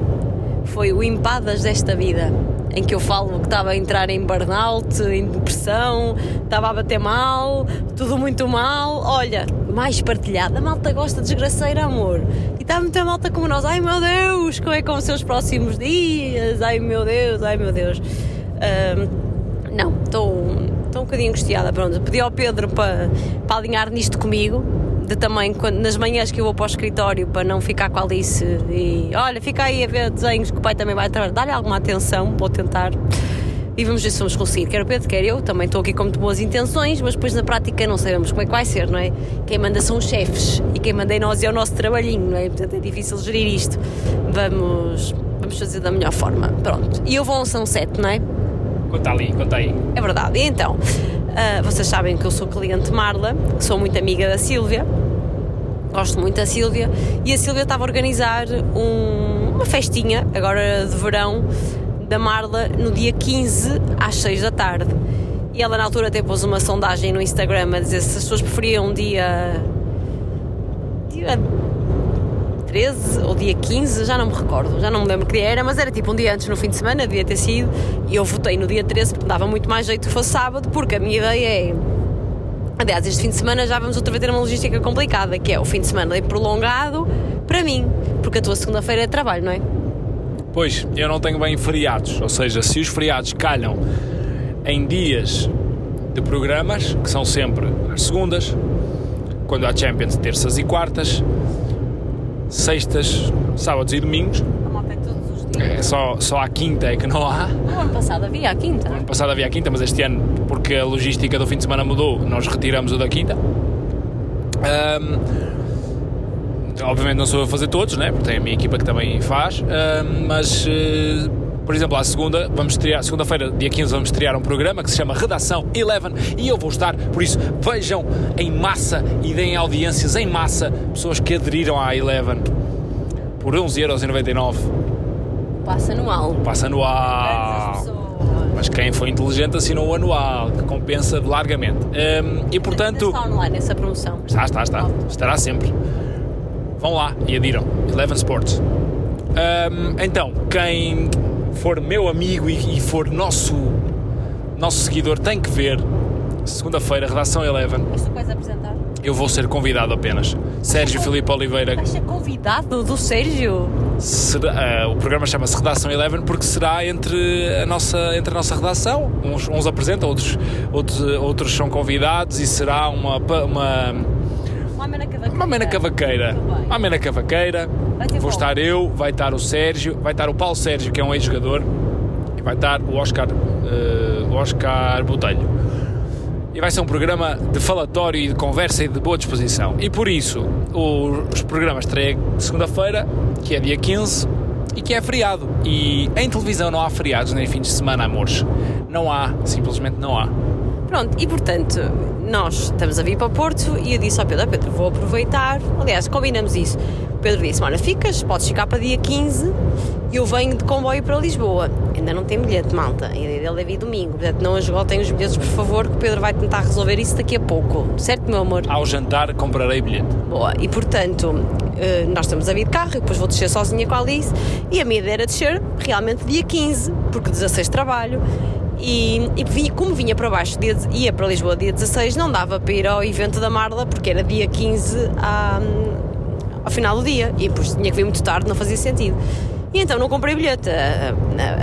Foi o Empadas desta vida em que eu falo que estava a entrar em burnout, em depressão, estava a bater mal, tudo muito mal. Olha, mais partilhado. A malta gosta de desgraceira, amor. E está muita malta como nós. Ai meu Deus, como é que vão ser os próximos dias? Ai meu Deus, ai meu Deus. Ahm, não, estou um bocadinho angustiada. Pronto, pedi ao Pedro para, para alinhar nisto comigo. De também, quando, nas manhãs que eu vou para o escritório, para não ficar com a Alice e olha, fica aí a ver desenhos que o pai também vai trabalhar. Dá-lhe alguma atenção, vou tentar. E vamos ver se vamos conseguir. Quer o Pedro, quer eu. Também estou aqui com muito boas intenções, mas depois na prática não sabemos como é que vai ser, não é? Quem manda são os chefes e quem manda em nós é o nosso trabalhinho, não é? Portanto é difícil gerir isto. Vamos, vamos fazer da melhor forma. Pronto. E eu vou a um sunset, não é? Conta ali, conta aí. É verdade. E então, ah, vocês sabem que eu sou cliente Marla, sou muito amiga da Sílvia, gosto muito da Sílvia, e a Sílvia estava a organizar um- uma festinha, agora de verão, da Marla, no dia 15 às 6 da tarde. E ela na altura até pôs uma sondagem no Instagram a dizer se as pessoas preferiam um dia. dia 13 ou dia 15, já não me recordo, já não me lembro que dia era, mas era tipo um dia antes no fim de semana, devia ter sido, e eu votei no dia 13 porque dava muito mais jeito que fosse sábado, porque a minha ideia é. Aliás, este fim de semana já vamos outra vez ter uma logística complicada, que é o fim de semana é prolongado para mim, porque a tua segunda-feira é trabalho, não é? Pois, eu não tenho bem feriados, ou seja, se os feriados calham em dias de programas, que são sempre as segundas, quando há Champions, terças e quartas, sextas, sábados e domingos, A malta é todos os dias. é só, só à quinta é que não há. No ano passado havia a quinta. Ano passado havia a quinta, mas este ano, porque a logística do fim de semana mudou, nós retiramos o da quinta. Ahm, obviamente não sou eu a fazer todos, né? porque tem a minha equipa que também faz, mas eh, por exemplo, à segunda, vamos estrear, segunda-feira, dia 15, vamos estrear um programa que se chama Redação Eleven e eu vou estar, por isso vejam em massa e deem audiências em massa, pessoas que aderiram à Eleven por 11,99€, Passa anual. passa anual. Mas quem foi inteligente assinou o anual, que compensa largamente. Hum, e portanto. Está online essa promoção. Está, está, está. Estará sempre. Vão lá e adiram. Eleven Sports. Hum, então, quem for meu amigo e, e for nosso, nosso seguidor tem que ver. Segunda-feira, redação Eleven. Mas tu vais apresentar? Eu vou ser convidado apenas. Sérgio Filipe Oliveira. Vais ser convidado do Sérgio? Será- ah, o programa chama-se Redação Eleven porque será entre a nossa, entre a nossa redação. Uns, uns apresentam, outros, outros, outros são convidados e será uma, uma, Uma amena cavaqueira. uma amena cavaqueira. Muito bem. Uma amena cavaqueira. Vou bom. estar eu, vai estar o Sérgio, vai estar o Paulo Sérgio, que é um ex-jogador, e vai estar o Oscar, o Oscar Botelho. E vai ser um programa de falatório e de conversa e de boa disposição. E por isso, o- os programas estreiam segunda-feira, que é dia 15, e que é feriado. E em televisão não há feriados nem fins de semana, amores. Não há, simplesmente não há. Pronto, e portanto, nós estamos a vir para o Porto e eu disse ao Pedro, "Ah, Pedro, vou aproveitar. Aliás, combinamos isso. O Pedro disse, olha, ficas, podes ficar para dia 15 e eu venho de comboio para Lisboa. Ainda não tem bilhete, malta. A ideia dele é vir domingo. Portanto, não esgotem os bilhetes, por favor, que o Pedro vai tentar resolver isso daqui a pouco. Certo, meu amor? Ao jantar comprarei bilhete. Boa, e portanto, eh, nós estamos a vir de carro e depois vou descer sozinha com a Alice. E a minha ideia era descer realmente dia 15, porque 16 trabalho. E, e vinha- como vinha para baixo, dia, ia para Lisboa dia 16, não dava para ir ao evento da Marla, porque era dia 15 à- ao final do dia. E depois tinha que vir muito tarde, não fazia sentido. E então não comprei bilhete. A,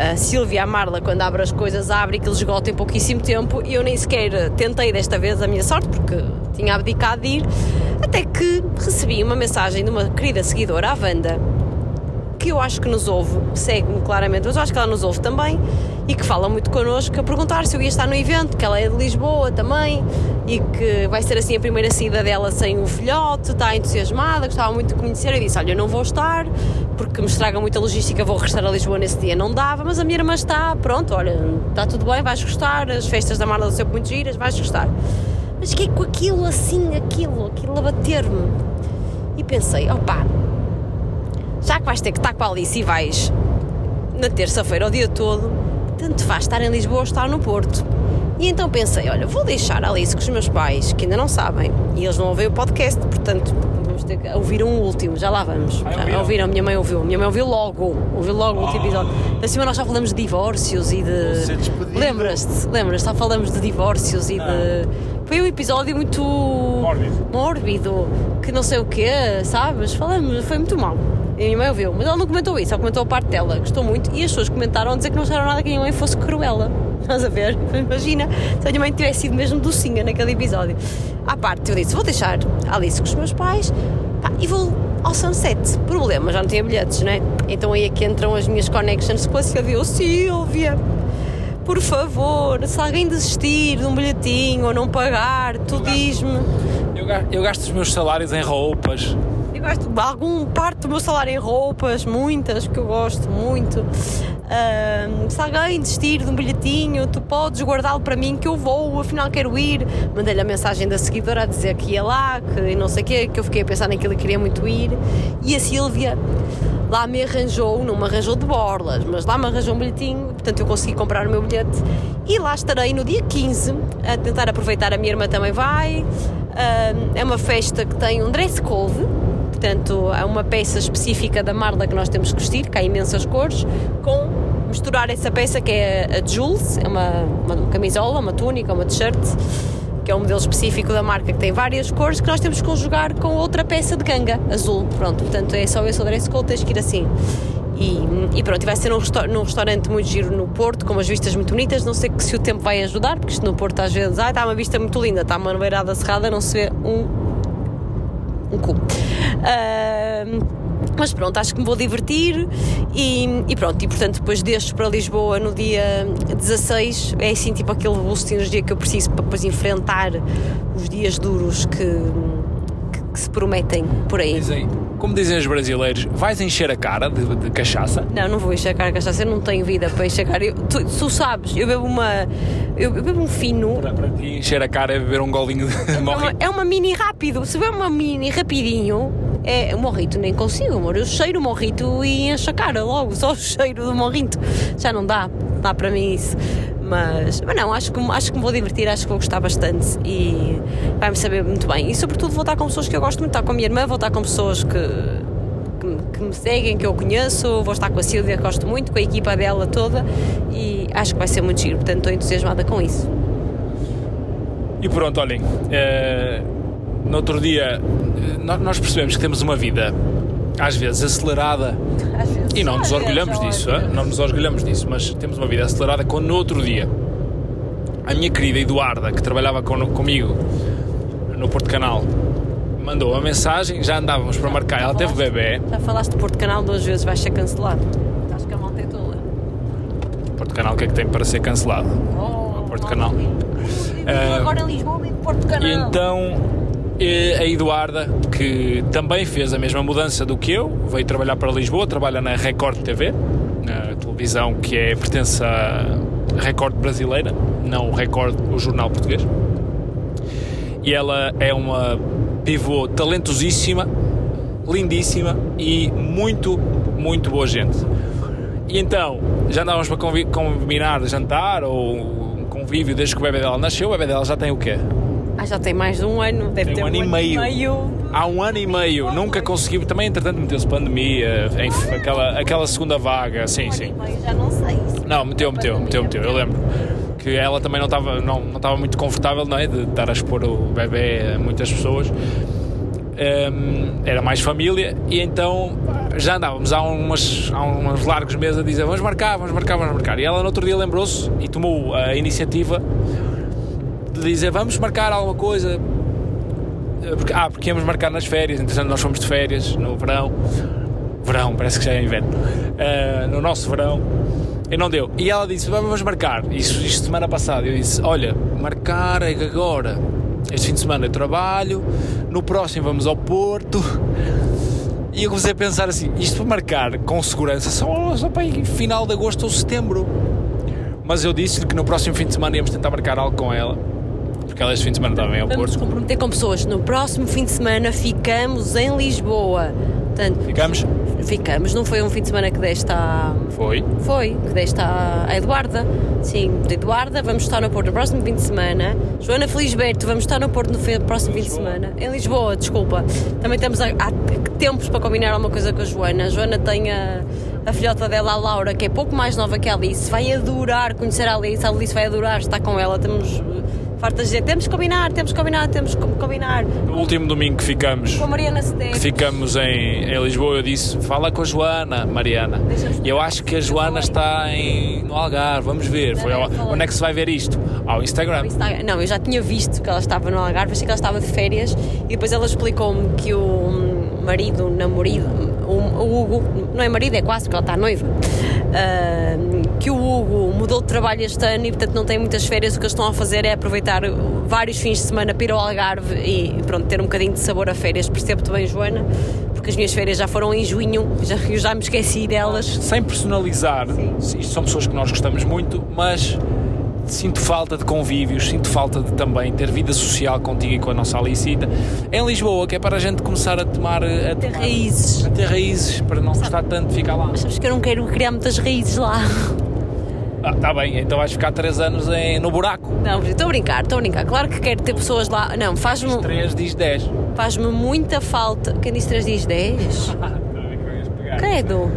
a, a Silvia, a Marla, quando abre as coisas, abre e que eles esgotam em pouquíssimo tempo. E eu nem sequer tentei desta vez a minha sorte, porque tinha abdicado de ir. Até que recebi uma mensagem de uma querida seguidora, a Wanda, que eu acho que nos ouve, segue-me claramente, mas eu acho que ela nos ouve também e que fala muito connosco a perguntar se eu ia estar no evento, que ela é de Lisboa também e que vai ser assim a primeira saída dela sem o filhote, está entusiasmada, gostava muito de conhecer. Eu disse: Olha, eu não vou estar porque me estraga muita logística, vou regressar a Lisboa nesse dia. Não dava, mas a minha irmã está, pronto, olha, está tudo bem, vais gostar, as festas da Marla são sempre muito giras, vais gostar. Mas que é com aquilo assim, aquilo, aquilo a bater-me. E pensei: opá, já que vais ter que estar com a Alice e vais na terça-feira o dia todo, tanto faz estar em Lisboa ou estar no Porto. E então pensei, olha, vou deixar a Alice com os meus pais, que ainda não sabem, e eles não ouvem o podcast, portanto vamos ter que ouvir um último, já lá vamos. Ah, Já ouviram? minha mãe ouviu, a minha mãe ouviu logo, ouviu logo o último episódio. Acima nós já falamos de divórcios e de. Lembras-te? Lembras? Só falamos de divórcios e de Foi um episódio muito. Mórbido. mórbido, que não sei o quê, sabes? Falamos, foi muito mal. E a minha mãe ouviu, mas ela não comentou isso, ela comentou a parte dela, gostou muito, e as pessoas comentaram a dizer que não acharam nada que a minha mãe fosse cruela. Estás a ver? Imagina se a minha mãe tivesse sido mesmo docinha naquele episódio. À parte, eu disse: vou deixar a Alice com os meus pais pá, e vou ao Sunset. Problema, já não tinha bilhetes, né? Então aí é que entram as minhas connections com a Silvia. Silvia, por favor, se alguém desistir de um bilhetinho ou não pagar, tu diz-me. Eu gasto os meus salários em roupas. De algum parte do meu salário em roupas, muitas que eu gosto muito. Ahm, se alguém desistir de um bilhetinho, tu podes guardá-lo para mim que eu vou, afinal quero ir. Mandei-lhe a mensagem da seguidora a dizer que ia lá, que não sei o quê, que eu fiquei a pensar naquilo e queria muito ir. E a Sílvia lá me arranjou, não me arranjou de borlas, mas lá me arranjou um bilhetinho, portanto eu consegui comprar o meu bilhete. E lá estarei no dia 15 a tentar aproveitar. A minha irmã também vai. Ahm, é uma festa que tem um dress code. Portanto, há uma peça específica da Marla que nós temos que vestir, que há imensas cores, com misturar essa peça que é a Jules, é uma, uma camisola, uma túnica, uma t-shirt, que é um modelo específico da marca que tem várias cores, que nós temos que conjugar com outra peça de ganga, azul. Pronto, portanto, é só esse o dress code, tens que ir assim. E, e pronto, e vai ser num, num restaurante muito giro no Porto, com umas vistas muito bonitas. Não sei se o tempo vai ajudar, porque isto no Porto às vezes, ah, está uma vista muito linda, está uma beirada cerrada, não se vê um um cu. Ahm, mas pronto, acho que me vou divertir e, e pronto, e portanto depois destes para Lisboa no dia 16 é assim tipo aquele boost de energia que eu preciso para depois enfrentar os dias duros que, que, se prometem por aí. Dizem, como dizem os brasileiros, vais encher a cara de, de cachaça. Não, não vou encher a cara de cachaça, eu não tenho vida para encher a cara. Eu, tu, tu sabes, eu bebo uma. Eu, bebo um fino. Para, para ti encher a cara é beber um golinho de É morrito. é uma mini rápido. Se ver uma mini rapidinho, é o morrito nem consigo, amor. Eu cheiro o morrito e encho a cara logo, só o cheiro do morrito. Já não dá, dá para mim isso. Mas, mas não, acho que, acho que me vou divertir, acho que vou gostar bastante e vai-me saber muito bem. E sobretudo vou estar com pessoas que eu gosto muito, estar com a minha irmã, vou estar com pessoas que, que, que me seguem, que eu conheço, vou estar com a Silvia, que gosto muito, com a equipa dela toda. E acho que vai ser muito giro, portanto estou entusiasmada com isso. E pronto, olhem, eh, no outro dia eh, nó- nós percebemos que temos uma vida às vezes acelerada Às vezes, e não nos orgulhamos vezes, disso, hã? não nos orgulhamos disso, mas temos uma vida acelerada quando no outro dia a minha querida Eduarda, que trabalhava con- comigo no Porto Canal, mandou uma mensagem, já andávamos para marcar, ela teve bebê, Já falaste de Porto Canal duas vezes, vais ser cancelado. Acho que a malta é toda. Porto Canal o que é que tem para ser cancelado? Oh, Porto Canal. Ah, Agora em Lisboa e Porto Canal. E então eh, a Eduarda, que também fez a mesma mudança do que eu, veio trabalhar para Lisboa, trabalha na Record TV, na televisão que é, pertence à Record brasileira, não o Record, o jornal português. E ela é uma pivô talentosíssima, lindíssima e muito, muito boa gente. E então, já andávamos para combinar jantar ou um convívio desde que o bebê dela nasceu. O bebê dela já tem o quê? Ah, já tem mais de um ano. Deve Tem ter um ano e meio. Há um ano e meio, nunca conseguiu. Também, entretanto, meteu-se pandemia, em, aquela, aquela segunda vaga. Sim, sim. Eu já não sei. Não, meteu, meteu, meteu, meteu. Eu lembro que ela também não estava não, não muito confortável não é, de estar a expor o bebê a muitas pessoas. Hum, era mais família e então já andávamos há, umas, há uns largos meses a dizer vamos marcar, vamos marcar, vamos marcar. E ela no outro dia lembrou-se e tomou a iniciativa de dizer vamos marcar alguma coisa. Eh, Porque, ah, porque íamos marcar nas férias, entretanto nós fomos de férias no verão. Verão, parece que já é inverno. Eh, no nosso verão. E não deu. E ela disse: Vamos marcar. Isso, isto semana passada. Eu disse: Olha, marcar é agora. Este fim de semana eu trabalho. No próximo vamos ao Porto. E eu comecei a pensar assim: isto para marcar com segurança só, só para aí, final de agosto ou setembro. Mas eu disse-lhe que no próximo fim de semana íamos tentar marcar algo com ela. Porque ela este fim de semana também ao Vamos Porto. comprometer com pessoas. No próximo fim de semana ficamos em Lisboa. Portanto, Ficamos? ficamos. Não foi um fim de semana que deste à. Foi. Foi, que deste à, à Eduarda. Sim, de Eduarda, vamos estar no Porto no próximo fim de semana. Joana Felisberto, vamos estar no Porto no fi- próximo fim de semana. Em Lisboa, desculpa. Também há, há tempos para combinar alguma coisa com a Joana. A Joana tem a, a filhota dela, a Laura, que é pouco mais nova que a Alice. Vai adorar conhecer a Alice. A Alice vai adorar estar com ela. Temos, fartas de dizer temos que combinar, temos que combinar, temos que combinar. No último domingo que ficamos, Com a Mariana Cedec. que ficamos em, em Lisboa, eu disse: fala com a Joana, Mariana. E eu acho que a Joana está em, no Algarve, vamos ver. Foi onde é que se vai ver isto? Ao Instagram. Instagram. Não, eu já tinha visto que ela estava no Algarve, achei que ela estava de férias e depois ela explicou-me que o marido, namorado, o, o Hugo, não é marido, é quase porque ela está noiva, que o Hugo mudou de trabalho este ano e portanto não tem muitas férias. O que eles estão a fazer é aproveitar vários fins de semana para ir ao Algarve e pronto, ter um bocadinho de sabor a férias. Percebo-te bem, Joana, porque as minhas férias já foram em junho, já, eu já me esqueci delas. Sem personalizar, isto são pessoas que nós gostamos muito, mas sinto falta de convívios, sinto falta de também ter vida social contigo e com a nossa Alicita em Lisboa, que é para a gente começar a tomar a Ter tomar- raízes. a ter raízes para não gostar tanto de ficar lá. Mas sabes que eu não quero criar muitas raízes lá. Ah, tá bem, então vais ficar 3 anos em- no buraco. Não, estou a brincar, estou a brincar. Claro que quero ter pessoas lá. Não, faz-me 3 diz 10. faz muita falta. Quem disse 3 dias 10? Credo.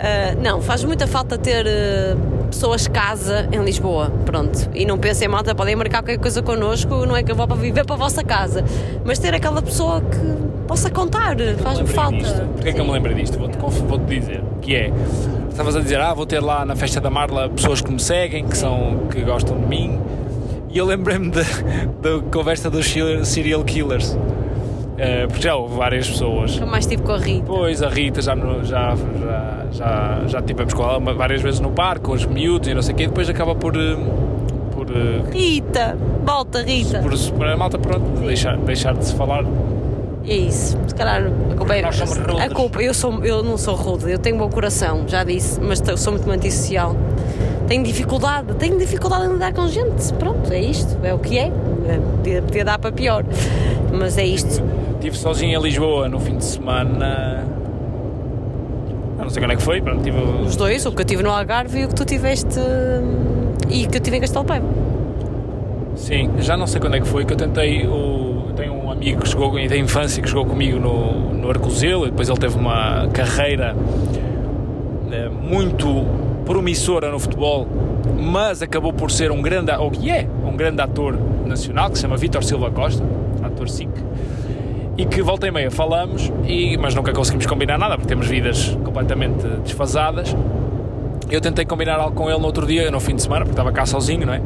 Ah, não, faz muita falta ter ah, pessoas casa em Lisboa. Pronto. E não pensem, malta, podem marcar qualquer coisa connosco. Não é que eu vou para viver para a vossa casa. Mas ter aquela pessoa que possa contar. Faz-me falta. disto. Porquê é que eu me Sim. lembrei disto? Vou-te vou-te dizer. Que é, estavas a dizer, ah, vou ter lá na festa da Marla pessoas que me seguem, que, são, que gostam de mim. E eu lembrei-me da da conversa dos serial killers. Eh, porque já houve várias pessoas. Nunca mais tive com a Rita. Pois, a Rita já, já, já, já, já tivemos com ela várias vezes no parque, com os miúdos e não sei o quê, e depois acaba por. eh, por eh, Rita! Volta, Rita! por, por a malta, pronto, deixar, deixar de se falar. É isso. Se calhar a culpa é. Nós somos rudes. A culpa, eu, sou, eu não sou rude, eu tenho bom coração, já disse, mas sou muito antissocial. Tenho dificuldade, tenho dificuldade em lidar com gente. Pronto, é isto, é o que é. É, Podia, podia dar para pior. Mas é isto. Estive sozinho em Lisboa no fim de semana. Eu não sei quando é que foi, pronto, tive. Os dois, o que eu tive no Algarve e o que tu tiveste. hum, E que eu tive em Castelo Paiva. Sim, já não sei quando é que foi que eu tentei. O, tenho um amigo que jogou da infância que jogou comigo no, no Arcozelo e depois ele teve uma carreira eh, muito promissora no futebol, mas acabou por ser um grande, ou que é um grande ator nacional que se chama Vítor Silva Costa, ator SIC, e que volta e meia falamos, e, mas nunca conseguimos combinar nada porque temos vidas completamente desfasadas. Eu tentei combinar algo com ele no outro dia, no fim de semana, porque estava cá sozinho, não é?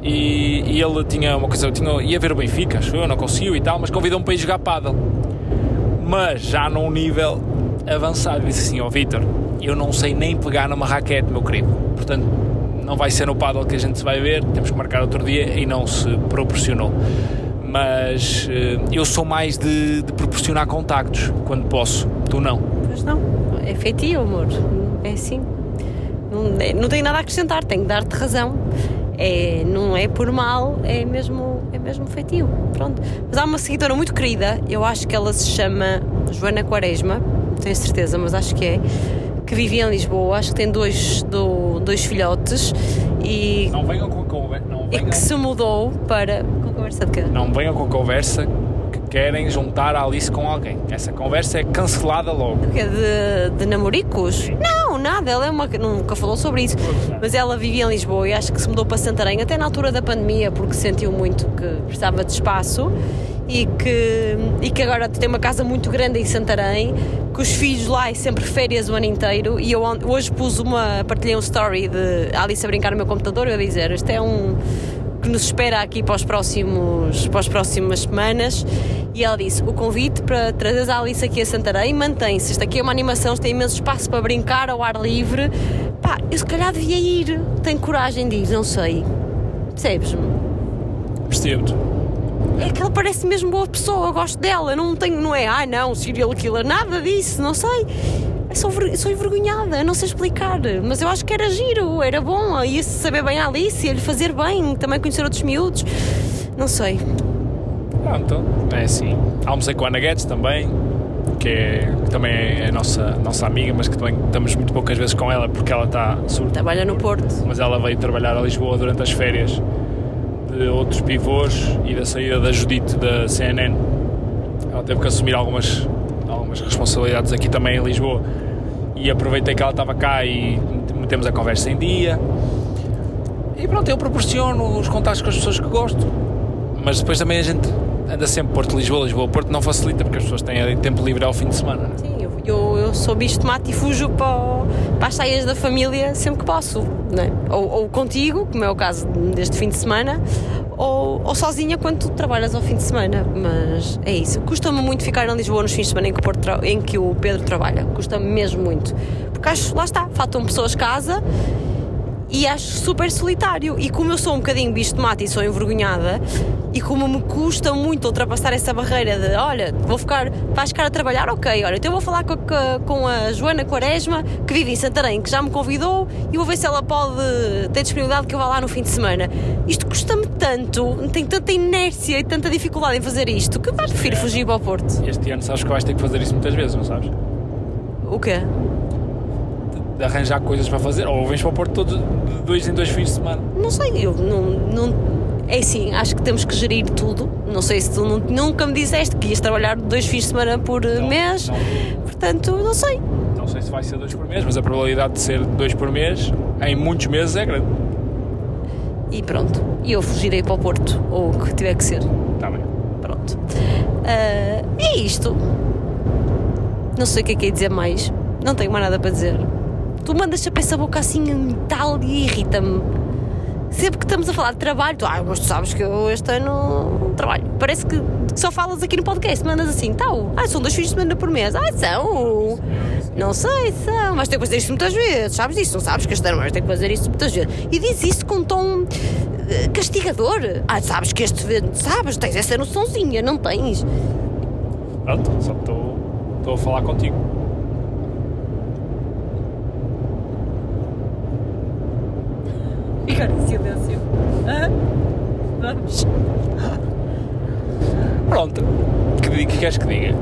E, e ele tinha uma coisa, tinha, ia ver o Benfica, acho eu, não conseguiu e tal, mas convidou-me para ir jogar paddle. Mas já num nível avançado, disse assim: Ó Vitor, eu não sei nem pegar numa raquete, meu querido. Portanto, não vai ser no paddle que a gente se vai ver, temos que marcar outro dia e não se proporcionou. Mas eh, eu sou mais de, de proporcionar contactos quando posso, tu não. Mas não, é feitio, amor. É assim. Não, é- não tenho nada a acrescentar, tenho que dar-te razão. É, não é por mal, é mesmo, é mesmo feitio. Pronto. Mas há uma seguidora muito querida, eu acho que ela se chama Joana Quaresma, não tenho certeza, mas acho que é, que vive em Lisboa, acho que tem dois, do- dois filhotes e, Não venham com a conversa. Não e que se mudou para. Conversa de quê? Não venham com a conversa que querem juntar a Alice com alguém. Essa conversa é cancelada logo. Que é de, de namoricos? Não, nada, ela é uma, nunca falou sobre isso. Mas ela vivia em Lisboa e acho que se mudou para Santarém, até na altura da pandemia, porque sentiu muito que precisava de espaço e que, e que agora tem uma casa muito grande em Santarém, que os filhos lá e sempre férias o ano inteiro. E eu hoje pus uma, partilhei um story de Alice a brincar no meu computador e a dizer: Isto é um que nos espera aqui para os próximos para as próximas semanas. E ela disse o convite para trazer a Alice aqui a Santarém mantém-se, isto aqui é uma animação tem imenso espaço para brincar ao ar livre. Pá, eu se calhar devia ir. Tenho coragem de ir, não sei. Percebes-me? Percebo-te. é que ela parece mesmo boa pessoa, eu gosto dela. Não tenho, não é, ai não, serial killer. Nada disso, não sei eu sou, sou envergonhada, não sei explicar, mas eu acho que era giro, era bom, ia-se saber bem a Alice, ia-lhe fazer bem, também conhecer outros miúdos, não sei. Pronto, é assim. Almocei com a Ana Guedes também, que, é, que também é a nossa, nossa amiga, mas que também estamos muito poucas vezes com ela porque ela está surda. Trabalha no Porto. Mas ela veio trabalhar a Lisboa durante as férias de outros pivôs e da saída da Judite da CNN. Ela teve que assumir algumas, algumas responsabilidades aqui também em Lisboa. E aproveitei que ela estava cá e metemos a conversa em dia. E pronto, eu proporciono os contactos com as pessoas que gosto. mas depois também a gente anda sempre Porto-Lisboa, Lisboa-Porto não facilita porque as pessoas têm tempo livre ao fim de semana. Sim, eu, eu, eu sou bicho de mato e fujo para, para as saias da família sempre que posso, não é? ou, ou contigo, como é o caso deste fim de semana, ou, ou sozinha quando tu trabalhas ao fim de semana. Mas é isso. Custa-me muito ficar em Lisboa nos fins de semana em que, Porto, em que o Pedro trabalha. Custa-me mesmo muito. Porque acho, lá está, faltam pessoas casa e acho super solitário. E como eu sou um bocadinho bicho de mata e sou envergonhada, e como me custa muito ultrapassar essa barreira de olha, vou ficar, vais ficar a trabalhar, ok, olha, então eu vou falar com a, com a Joana Quaresma, que vive em Santarém, que já me convidou, e vou ver se ela pode ter disponibilidade que eu vá lá no fim de semana. Isto custa-me tanto, tenho tanta inércia e tanta dificuldade em fazer isto, que vais prefiro fugir para o Porto. Este ano sabes que vais ter que fazer isso muitas vezes, não sabes? O quê? De arranjar coisas para fazer, ou vens para o Porto todos de dois em dois fins de semana. Não sei, eu não, não é assim, acho que temos que gerir tudo. Não sei se tu nunca me disseste que ias trabalhar dois fins de semana por eh, Não, mês, não. portanto, não sei. Não sei se vai ser dois por mês, mas a probabilidade de ser dois por mês em muitos meses é grande. E pronto, e eu fugirei para o Porto, ou o que tiver que ser. Está bem. Pronto. Ah, é isto. Não sei o que é que é dizer mais. Não tenho mais nada para dizer. Tu mandas a essa boca assim em tal e irrita-me. Sempre que estamos a falar de trabalho, tu, ah, mas tu sabes que eu este ano trabalho. Parece que só falas aqui no podcast, mandas assim, tal. Ah, são dois fins de semana por mês. Ah, são. Não sei, são. Vais ter que fazer isto muitas vezes. Sabes disso? Não sabes que este ano vais ter que fazer isto muitas vezes. E diz isso com um tom eh, castigador. Ah, sabes que este. Sabes, tens essa noçãozinha, não tens? Pronto, só estou a falar contigo. Vamos. Pronto. Que, que queres que diga?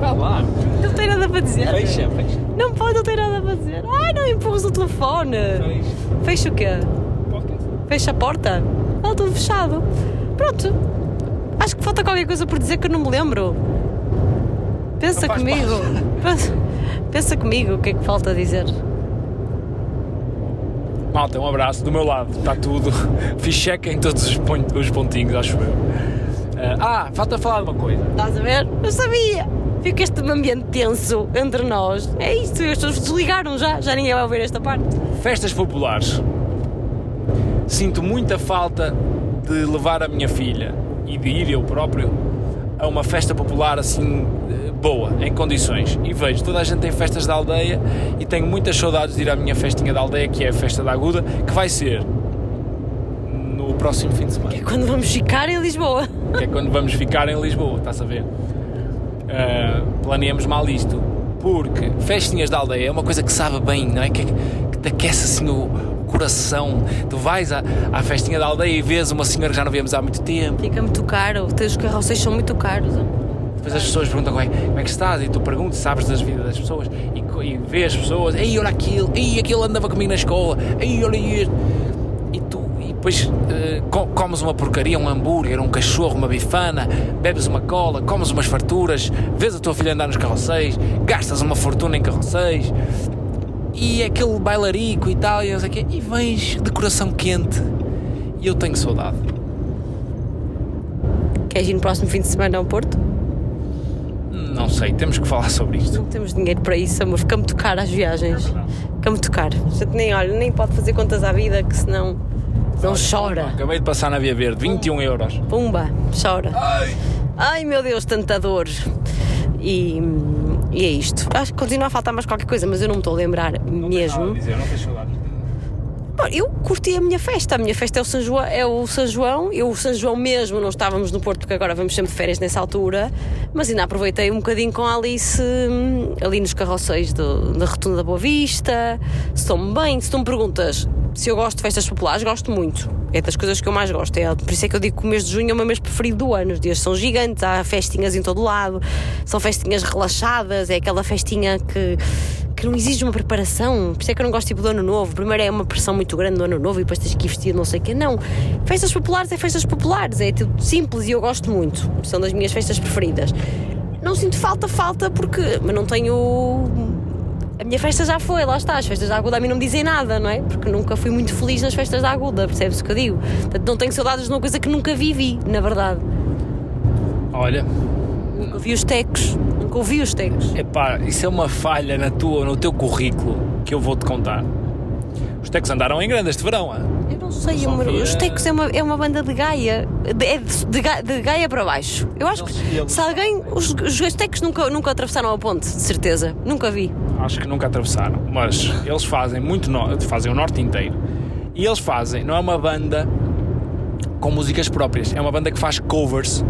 Vá lá. Não tem nada para dizer. Fecha, fecha. Não pode, não tem nada para dizer. Ai, não empurras o telefone. Fecha. Fecha o quê? Podcast. Fecha a porta? Está tudo fechado. Pronto. Acho que falta qualquer coisa por dizer que eu não me lembro. Pensa comigo. Pensa, pensa comigo o que é que falta dizer. Malta, um abraço do meu lado, está tudo. Fiz check em todos os, pon- os pontinhos, acho eu. Ah, falta falar de uma coisa. Estás a ver? Eu sabia. Fica este ambiente tenso entre nós. É isto, as pessoas desligaram já. Já ninguém vai ouvir esta parte. Festas populares. Sinto muita falta de levar a minha filha e de ir eu próprio a uma festa popular assim boa, em condições. E vejo, toda a gente tem festas da aldeia e tenho muitas saudades de ir à minha festinha da aldeia, que é a festa da Aguda, que vai ser no próximo fim de semana. É quando vamos ficar em Lisboa. que é quando vamos ficar em Lisboa, estás a ver? Ah, planeamos mal isto, porque festinhas da aldeia é uma coisa que sabe bem, não é? Que, que te aquece assim o, o coração. Tu vais à, à festinha da aldeia e vês uma senhora que já não vemos há muito tempo. Fica muito caro. Os carroceis são muito caros. Depois as pessoas perguntam como é, como é que estás e tu perguntas, sabes das vidas das pessoas e, e vês as pessoas, ei, olha aquilo, ei, aquele andava comigo na escola, ei, olha isto. E tu, e depois eh, co- comes uma porcaria, um hambúrguer, um cachorro, uma bifana, bebes uma cola, comes umas farturas, vês a tua filha andar nos carroceis, gastas uma fortuna em carroceis e é aquele bailarico e tal, e, não sei o quê, e vens de coração quente. E eu tenho saudade. Queres ir no próximo fim de semana ao Porto? Não sei, temos que falar sobre isto. Não temos dinheiro para isso, amor. Fica muito caro as viagens. verdade. Fica muito caro. A gente nem olha, nem pode fazer contas à vida, que senão não chora. Acabei de passar na Via Verde, 21 euros. Pumba, chora. Ai meu Deus, tanta dor. E, e é isto. Acho que continua a faltar mais qualquer coisa, mas eu não me estou a lembrar mesmo. dizer, não tens saudades. Eu curti a minha festa. A minha festa é o São João. É o São João. Eu, o São João mesmo, não estávamos no Porto, porque agora vamos sempre de férias nessa altura. Mas ainda aproveitei um bocadinho com a Alice hum, ali nos carroceis do- da Rotunda da Boa Vista. Estou-me bem. Se tu me perguntas se eu gosto de festas populares, gosto muito. É das coisas que eu mais gosto. É, por isso é que eu digo que o mês de junho é o meu mês preferido do ano. Os dias são gigantes, há festinhas em todo lado, são festinhas relaxadas, é aquela festinha que que não exige uma preparação. Por isso é que eu não gosto tipo do ano novo. Primeiro é uma pressão muito grande do ano novo e depois tens que ir vestido não sei o quê. Não. Festas populares é festas populares. É tudo simples e eu gosto muito. São das minhas festas preferidas. Não sinto falta, falta porque. Mas não tenho A minha festa já foi, lá está. As festas da Aguda a mim não me dizem nada, não é? Porque nunca fui muito feliz nas festas da Aguda, percebes o que eu digo? Portanto, não tenho saudades de uma coisa que nunca vivi, na verdade. Olha, Nunca ouvi os tecos. Nunca ouvi os tecos. epá, isso é uma falha na tua, no teu currículo que eu vou-te contar. Os tecos andaram em grande este verão, ah? Eu não sei, amor. via- Os tecos é uma, é uma banda de Gaia. De, é de, de Ga- de Gaia para baixo. Eu acho que se alguém. Os, os tecos nunca, nunca atravessaram a ponte, de certeza. Nunca vi. acho que nunca atravessaram, mas eles fazem muito no... fazem o norte inteiro. E eles fazem, não é uma banda com músicas próprias, é uma banda que faz covers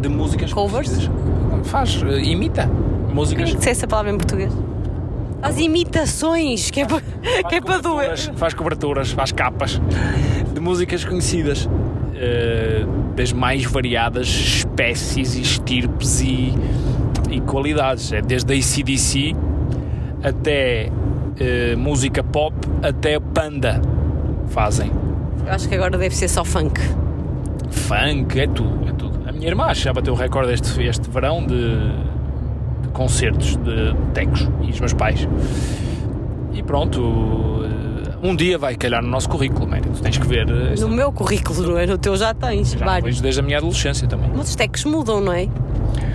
de músicas Covers? conhecidas. Faz, eh, imita músicas. Queria que dissesse a palavra em português. As imitações, que é para, que é para doer. faz coberturas, faz capas de músicas conhecidas eh, das mais variadas espécies e estirpes e, e qualidades. É desde a ACDC até eh, música pop até panda fazem. Eu acho que agora deve ser só funk. Funk, é tudo, minha irmã já bateu o recorde este, este verão de, de concertos de tecos e os meus pais. E pronto, eh, um dia vai calhar no nosso currículo, Mary. Tu tens que ver. eh, No meu currículo, não é? No teu já tens já vários. desde a minha adolescência também. Mas os tecos mudam, não é?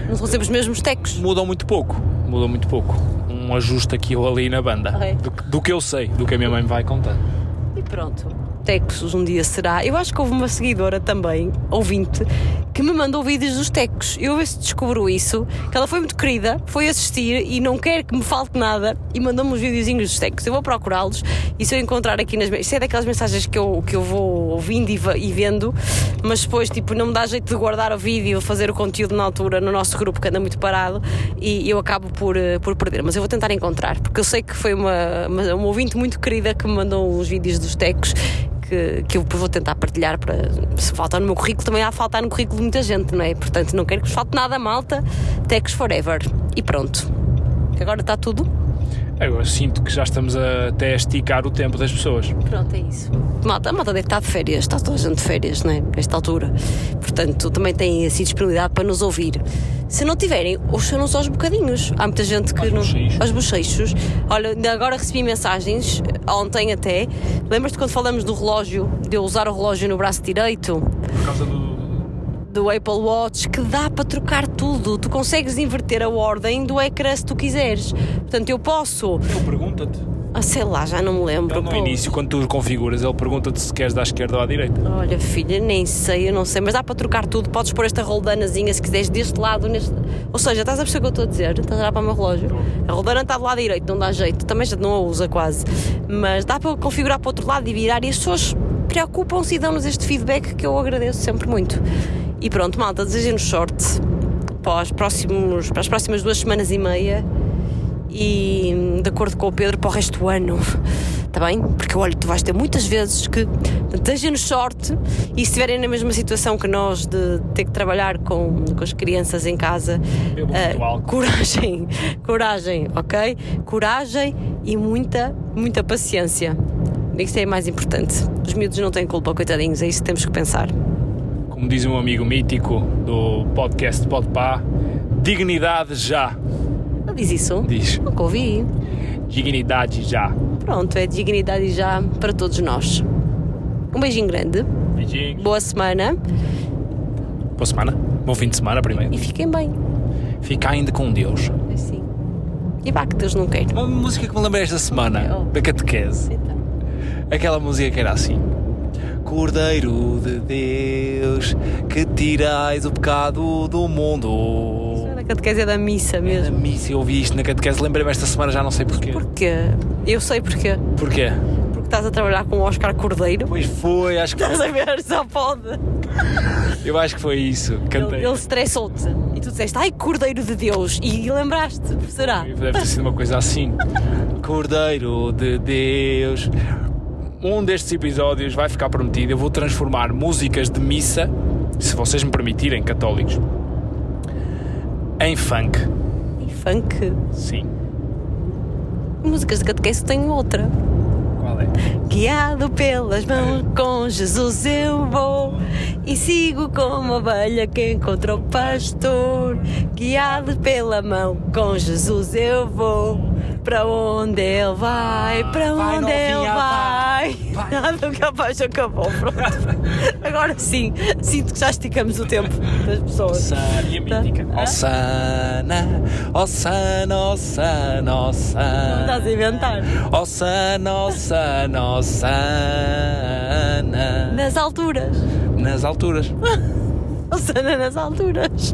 Não são sempre os mesmos tecos. Mudam muito pouco, mudam muito pouco. Um ajuste aqui ou ali na banda. Ok. Do, que- do que eu sei, do que a minha mãe me vai contando. E pronto. Tecos um dia será. Eu acho que houve uma seguidora também, ouvinte, que me mandou vídeos dos tecos. Eu ver se descubro isso, que ela foi muito querida, foi assistir e não quer que me falte nada e mandou-me uns videozinhos dos tecos. Eu vou procurá-los e se eu encontrar aqui nas. Isso é daquelas mensagens que eu, que eu vou ouvindo e, e vendo, mas depois, tipo, não me dá jeito de guardar o vídeo, fazer o conteúdo na altura no nosso grupo que anda muito parado e eu acabo por, eh, por perder. Mas eu vou tentar encontrar, porque eu sei que foi uma, uma, uma ouvinte muito querida que me mandou os vídeos dos tecos que, que eu vou tentar partilhar para se faltar no meu currículo também há faltar no currículo de muita gente, não é? Portanto, não quero que vos falte nada, malta. Techs Forever. E pronto. Agora está tudo? Eu sinto que já estamos a, até a esticar o tempo das pessoas. Pronto, é isso. Malta, a malta deve estar de férias, está toda a gente de férias, não é? Nesta altura. Portanto, também têm assim disponibilidade para nos ouvir. Se não tiverem, ouçam-nos aos bocadinhos. Há muita gente que Aos não. bochechos. Aos bochechos. Olha, agora recebi mensagens, ontem até. Lembras-te quando falamos do relógio, de eu usar o relógio no braço direito? Por causa do. Do Apple Watch que dá para trocar tudo. Tu consegues inverter a ordem do ecrã se tu quiseres. Portanto, eu posso. Ele pergunta-te. Ah, sei lá, já não me lembro. Ele no pô. início, quando tu configuras, ele pergunta-te se queres da esquerda ou à direita. Olha, filha, nem sei, eu não sei, mas dá para trocar tudo. Podes pôr esta roldanazinha se quiseres deste lado, neste. Ou seja, estás a perceber o que eu estou a dizer? Estás a olhar para o meu relógio? A roldana está do lado direito, não dá jeito. Também já não a usa quase. Mas dá para configurar para o outro lado e virar. E as pessoas preocupam-se e dão-nos este feedback que eu agradeço sempre muito. E pronto, malta, desejem-nos sorte para, os próximos, para as próximas duas semanas e meia e de acordo com o Pedro para o resto do ano. Está bem? Porque olha, tu vais ter muitas vezes que desejem-nos sorte e se estiverem na mesma situação que nós de ter que trabalhar com, com as crianças em casa, álcool. coragem, coragem, ok? Coragem e muita, muita paciência. Isso é mais importante. Os miúdos não têm culpa, coitadinhos, é isso que temos que pensar. Como diz um amigo mítico do podcast Podpá, dignidade já. Não diz isso? Diz. Nunca ouvi. Dignidade já. Pronto, é dignidade já para todos nós. Um beijinho grande, Beijinhos. boa semana Boa semana. Bom fim de semana primeiro. e fiquem bem. Fica ainda com Deus. Assim. E vá que Deus não quer. Uma música que me lembrei esta semana, Oh. da catequese. Então. Aquela música que era assim. Cordeiro de Deus, que tirais o pecado do mundo. A catequese é da missa Na mesmo. missa eu ouvi isto na catequese, lembrei-me esta semana, já não sei porquê. Porquê? Eu sei porquê. Porquê? Porque estás a trabalhar com o Oscar Cordeiro. Pois foi, acho que Estás a ver? Só pode. eu acho que foi isso. Cantei. Ele, ele estressou-te. E tu disseste, ai, Cordeiro de Deus. E lembraste, será? Deve ter sido uma coisa assim. Cordeiro de Deus. Um destes episódios vai ficar prometido. Eu vou transformar músicas de missa, se vocês me permitirem, católicos, em funk. E funk. Sim. Músicas de catequese tenho outra. Qual é? Guiado pelas mãos, com Jesus eu vou e sigo como a ovelha que encontrou o pastor. Guiado pela mão, com Jesus eu vou, Para onde ele vai, para vai, onde ele novinha, vai. vai. Nada que a paz acabou, pronto. Agora sim, sinto que já esticamos o tempo das pessoas. Sana e a Tá. mítica. Hã? Osana, Osana, Osana, Não estás Osana. a inventar. Osana, Osana, Osana. Nas alturas. Nas alturas. Osana nas alturas.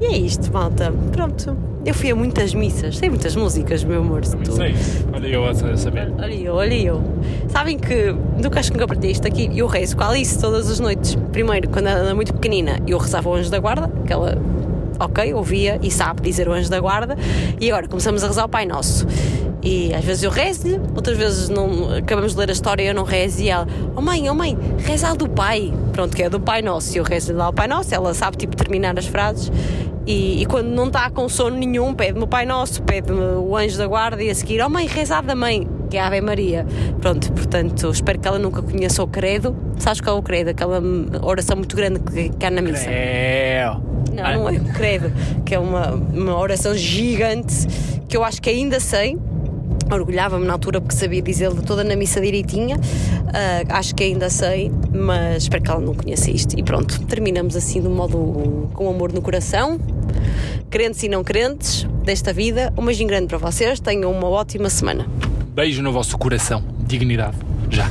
E é isto, malta. Pronto. Eu fui a muitas missas, sei muitas músicas, meu amor. se tu- Sei. Olha eu a saber. Olha eu, olha eu. Sabem que nunca acho que nunca aprendi isto aqui. Eu rezo com a Alice todas as noites. Primeiro, quando ela era muito pequenina, eu rezava o anjo da guarda, que ela, ok, ouvia e sabe dizer o anjo da guarda. E agora começamos a rezar o Pai Nosso. E às vezes eu rezo-lhe, outras vezes não, acabamos de ler a história e eu não rezo. E ela, oh mãe, oh mãe, reza a do Pai. Pronto, que é do Pai Nosso. E eu rezo-lhe lá o Pai Nosso, ela sabe tipo terminar as frases. E, e quando não está com sono nenhum, pede-me o Pai Nosso, pede-me o anjo da guarda e a seguir, oh mãe, reza a da mãe, que é a Ave Maria. Pronto, portanto, espero que ela nunca conheça o credo. Sabes qual é o credo? Aquela hum, oração muito grande que, que há na missa. É. Não, não é o credo, que é uma, uma oração gigante que eu acho que ainda sei. Orgulhava-me na altura porque sabia dizê-lo toda na missa direitinha. Ah, acho que ainda sei, mas espero que ela não conheça isto. E pronto, terminamos assim de um modo com amor no coração. Crentes e não crentes desta vida. Um beijinho grande para vocês. Tenham uma ótima semana. Beijo no vosso coração. Dignidade. Já.